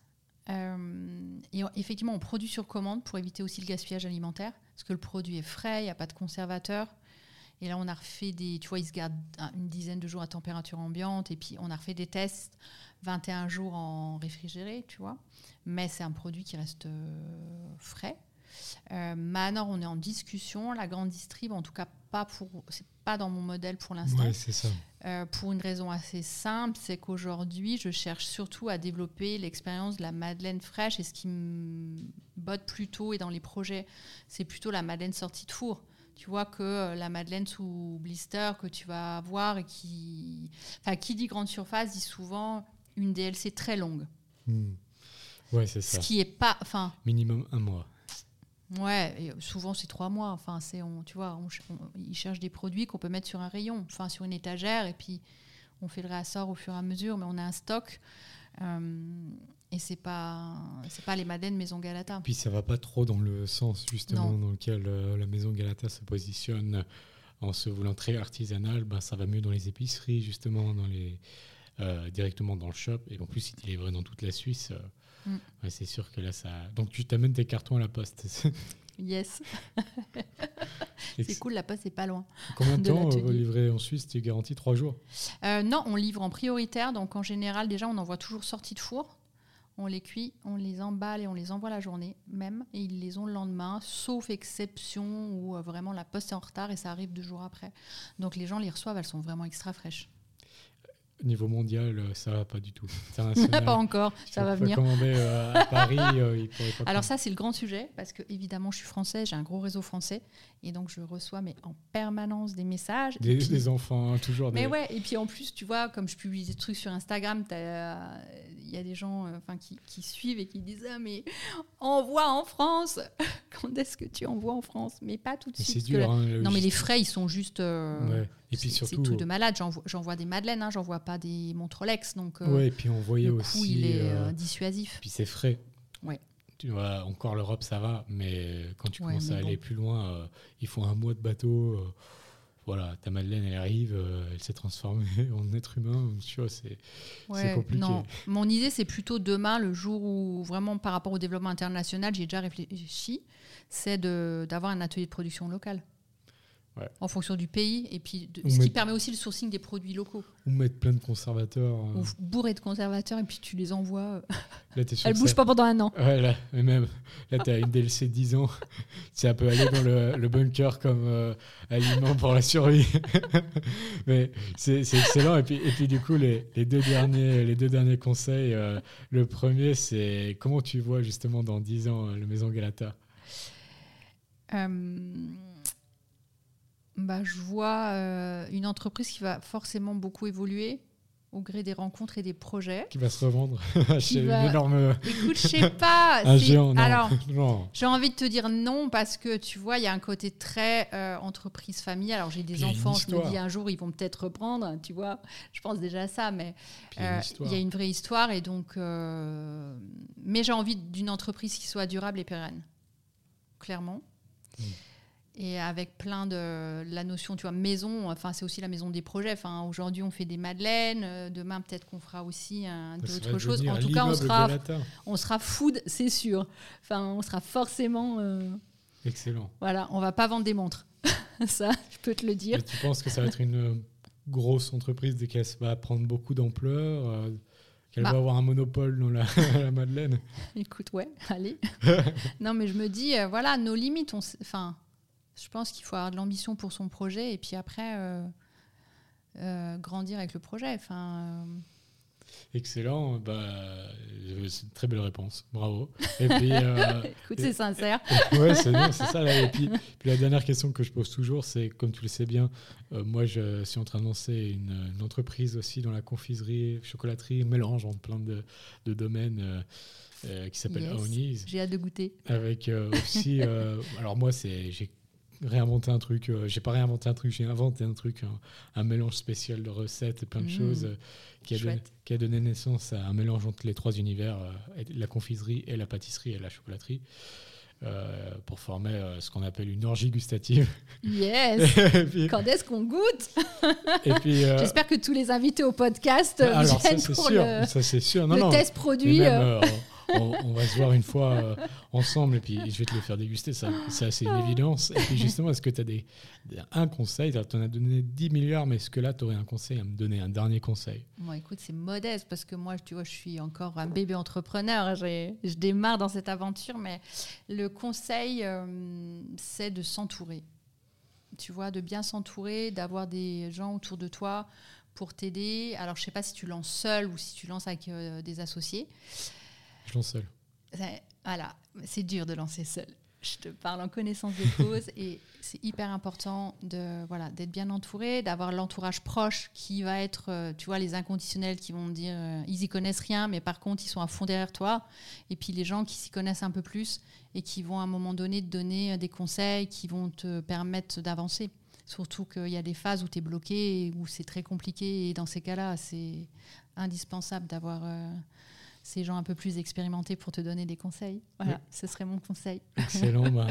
Euh, et effectivement, on produit sur commande pour éviter aussi le gaspillage alimentaire, parce que le produit est frais, il n'y a pas de conservateur. Et là, on a refait des. Tu vois, il se garde une dizaine de jours à température ambiante. Et puis, on a refait des tests 21 jours en réfrigéré, tu vois. Mais c'est un produit qui reste euh, frais. Euh, Manor, on est en discussion. La grande distrib, en tout cas, pas pour. Pas dans mon modèle pour l'instant. Ouais, c'est ça. Euh, pour une raison assez simple, c'est qu'aujourd'hui, je cherche surtout à développer l'expérience de la madeleine fraîche. Et ce qui me botte plutôt, et dans les projets, c'est plutôt la madeleine sortie de four tu vois que euh, la madeleine sous blister que tu vas avoir et qui, enfin, qui dit grande surface dit souvent une DLC très longue. Hmm. Ouais, c'est Ce ça. qui est pas. Enfin, Minimum un mois. Ouais, et souvent c'est trois mois. Enfin, c'est, on, tu vois, on, ch- on- ils cherchent des produits qu'on peut mettre sur un rayon, enfin sur une étagère, et puis on fait le réassort au fur et à mesure, mais on a un stock. Euh, et c'est pas, c'est pas les madeleines Maison Galata. Puis ça va pas trop dans le sens justement Non. dans lequel euh, la maison Galata se positionne en se voulant très artisanale. Ben, ça va mieux dans les épiceries justement, dans les, euh, directement dans le shop. Et en plus, il est livré dans toute la Suisse. Mm. ouais, c'est sûr que là, ça. Donc tu t'amènes tes cartons à la poste. Yes, c'est cool, la poste est pas loin. Combien de, temps euh, vous livrez en Suisse Tu garantis trois jours Euh, non, on livre en prioritaire, donc en général, déjà, on envoie toujours sortis de four. On les cuit, on les emballe et on les envoie la journée même, et ils les ont le lendemain, sauf exception où euh, vraiment la poste est en retard et ça arrive deux jours après. Donc les gens les reçoivent, elles sont vraiment extra fraîches. Niveau mondial, euh, ça va pas du tout. Pas encore, ça va venir. commander euh, à Paris, euh, pas Alors ça, c'est le grand sujet, parce que évidemment, je suis française, j'ai un gros réseau français, et donc je reçois mais en permanence des messages. Des, puis- des enfants, hein, toujours. Mais des... ouais, et puis en plus, tu vois, comme je publie des trucs sur Instagram, il y a des gens euh, enfin, qui, qui suivent et qui disent Ah, mais envoie en France Quand est-ce que tu envoies en France? Mais pas tout de Mais suite. dur. hein, Non, mais les frais, ils sont juste. euh, Ouais. Et puis c'est- surtout. C'est tout de malade. J'envoie, des madeleines, hein, j'envoie pas des montres Rolex. Donc, euh, ouais, et puis on voyait le coût, aussi. il est euh, euh, dissuasif. Puis c'est frais. Ouais. Tu vois, encore l'Europe, ça va, mais quand tu Ouais, commences à aller plus loin, euh, il faut un mois de bateau. Voilà, ta Madeleine, elle arrive, euh, elle s'est transformée en être humain. Tu vois, c'est Ouais, compliqué. Non, mon idée, c'est plutôt demain, le jour où vraiment par rapport au développement international, j'ai déjà réfléchi, c'est de- d'avoir un atelier de production local. Ouais. En fonction du pays, et puis de- ce qui permet aussi le sourcing des produits locaux. ou mettre plein de conservateurs. euh, Ou bourré de conservateurs, et puis tu les envoies. euh, Là, sûr Elles que bougent ça- pas pendant un an. Ouais, là, mais même, là, tu as une DLC de 10 ans. Ça peut aller dans le, le bunker comme euh, aliment pour la survie. mais c'est excellent. Et puis, et puis, du coup, les, les, deux, derniers, les deux derniers conseils. euh, le premier, c'est comment tu vois justement dans 10 ans le Maison Galata? Bah, je vois euh, une entreprise qui va forcément beaucoup évoluer au gré des rencontres et des projets. qui va se revendre chez va- une énorme. Écoute, je sais pas. Un c'est- géant, non. Alors. J'ai envie de te dire non parce que tu vois, il y a un côté très euh, entreprise famille. Alors j'ai des enfants, je me dis un jour ils vont peut-être reprendre, tu vois. Je pense déjà à ça, mais il y a une euh, histoire. il y a une vraie histoire et donc. euh, mais j'ai envie d'une entreprise qui soit durable et pérenne, clairement. Mm. Et avec plein de la notion, tu vois, maison. Enfin, c'est aussi la maison des projets. Enfin, aujourd'hui on fait des madeleines. euh, Demain peut-être qu'on fera aussi va d'autres choses. En tout cas, on sera, Galata. on sera food, c'est sûr. Enfin, on sera forcément. euh, Excellent. voilà, on va pas vendre des montres. Ça, je peux te le dire. Et tu penses que ça va être une euh, grosse entreprise dès qu'elle va prendre beaucoup d'ampleur euh, Qu'elle Bah. va avoir un monopole dans la, la Madeleine? Écoute, ouais, allez. non, mais je me dis, euh, voilà, nos limites. On, enfin, je pense qu'il faut avoir de l'ambition pour son projet et puis après euh, euh, grandir avec le projet. Enfin, euh, Excellent. Bah, c'est une très belle réponse. Bravo. Et puis, écoute, c'est sincère. ouais, c'est ça. Là. Et puis, puis la dernière question que je pose toujours, c'est comme tu le sais bien, moi je suis en train de lancer une, une entreprise aussi dans la confiserie, chocolaterie, mélange entre plein de, de domaines euh, qui s'appelle Yes. J'ai hâte de goûter. Avec euh, aussi, euh, alors moi c'est, j'ai réinventé un truc, euh, j'ai pas réinventé un truc, j'ai inventé un truc, un, un mélange spécial de recettes et plein de Mm. choses euh, qui, a donné, Chouette. qui a donné naissance à un mélange entre les trois univers, euh, la confiserie et la pâtisserie et la chocolaterie. pour former ce qu'on appelle une orgie gustative. Yes. puis, Quand est-ce qu'on goûte? J'espère que tous les invités au podcast euh, alors ça viennent c'est pour sûr, le, ça sûr. Non, le non, test produit. On, va se voir une fois euh, ensemble et puis je vais te le faire déguster. Ça, ça c'est une évidence. Et puis justement, est-ce que tu as des, un conseil? Tu en as donné 10 milliards, mais est-ce que là, tu aurais un conseil à me donner, un dernier conseil? Bon, écoute, c'est modeste parce que moi, tu vois, je suis encore un bébé entrepreneur. Je démarre dans cette aventure, mais le conseil, euh, c'est de s'entourer. Tu vois, de bien s'entourer, d'avoir des gens autour de toi pour t'aider. Alors, je sais pas si tu lances seul ou si tu lances avec euh, des associés. Je lance seul. Voilà, c'est dur de lancer seul. je te parle en connaissance de cause et c'est hyper important de voilà d'être bien entouré, d'avoir l'entourage proche qui va être, euh, tu vois, les inconditionnels qui vont dire euh, ils y connaissent rien, mais par contre ils sont à fond derrière toi. Et puis les gens qui s'y connaissent un peu plus et qui vont à un moment donné te donner des conseils qui vont te permettre d'avancer. Surtout qu'il y a des phases où tu es bloqué où c'est très compliqué. Et dans ces cas-là, c'est indispensable d'avoir euh, ces gens un peu plus expérimentés pour te donner des conseils. Voilà, ce serait mon conseil. Excellent, bah,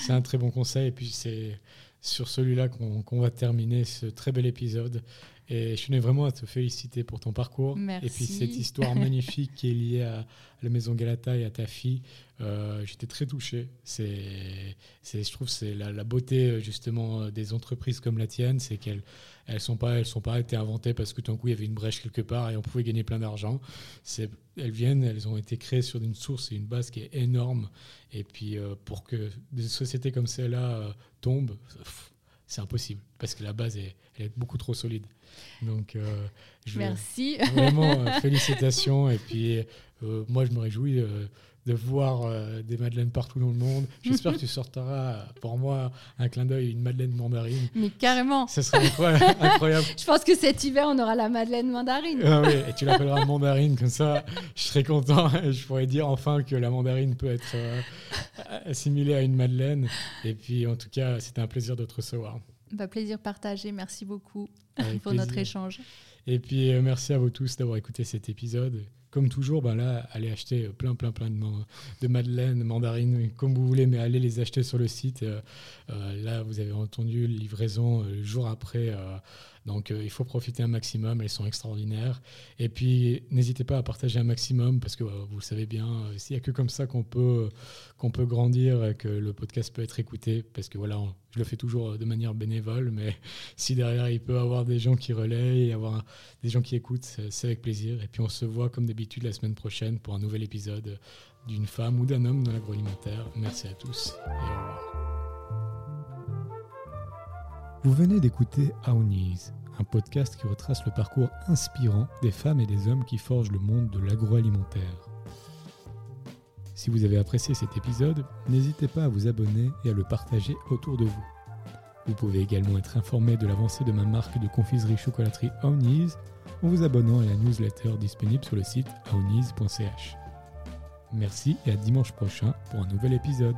c'est un très bon conseil. Et puis c'est sur celui-là qu'on va terminer ce très bel épisode. Et je tenais vraiment à te féliciter pour ton parcours. Merci. Et puis cette histoire magnifique qui est liée à, la maison Galata et à ta fille. Euh, j'étais très touché. C'est, je trouve c'est la, la, beauté justement des entreprises comme la tienne, c'est qu'elles elles sont pas elles sont pas été inventées parce que tout d'un coup il y avait une brèche quelque part et on pouvait gagner plein d'argent. C'est, elles viennent, elles ont été créées sur une source et une base qui est énorme. Et puis euh, pour que des sociétés comme celle-là euh, tombent, c'est impossible parce que la base est, elle est beaucoup trop solide. Donc, euh, je Merci. Vraiment, félicitations. Et puis, moi, je me réjouis de voir euh, des madeleines partout dans le monde. J'espère que tu sortiras pour moi un clin d'œil, une madeleine mandarine. Mais carrément. Ce serait incroyable. je pense que cet hiver, on aura la madeleine mandarine. Ah oui, et tu l'appelleras mandarine, comme ça, je serai content. Je pourrais dire enfin que la mandarine peut être euh, assimilée à une madeleine. Et puis, en tout cas, c'était un plaisir de te recevoir. Bah, plaisir partagé. Merci beaucoup pour notre échange. Et puis, euh, merci à vous tous d'avoir écouté cet épisode comme toujours, ben allez acheter plein, plein, plein de, de madeleines, mandarines, comme vous voulez, mais allez les acheter sur le site. Euh, euh, là, vous avez entendu livraison le jour après. Donc euh, il faut profiter un maximum, elles sont extraordinaires. Et puis n'hésitez pas à partager un maximum parce que euh, vous le savez bien, euh, s'il n'y a que comme ça qu'on peut, qu'on peut grandir et que le podcast peut être écouté. Parce que voilà, je le fais toujours de manière bénévole, mais si derrière il peut y avoir des gens qui relaient et avoir des gens qui écoutent, c'est avec plaisir. Et puis on se voit comme d'habitude la semaine prochaine pour un nouvel épisode d'une femme ou d'un homme dans l'agroalimentaire. Merci à tous et au revoir. Vous venez d'écouter Aouniz, un podcast qui retrace le parcours inspirant des femmes et des hommes qui forgent le monde de l'agroalimentaire. Si vous avez apprécié cet épisode, n'hésitez pas à vous abonner et à le partager autour de vous. Vous pouvez également être informé de l'avancée de ma marque de confiserie chocolaterie Aouniz en vous abonnant à la newsletter disponible sur le site aouniz.ch. Merci et à dimanche prochain pour un nouvel épisode.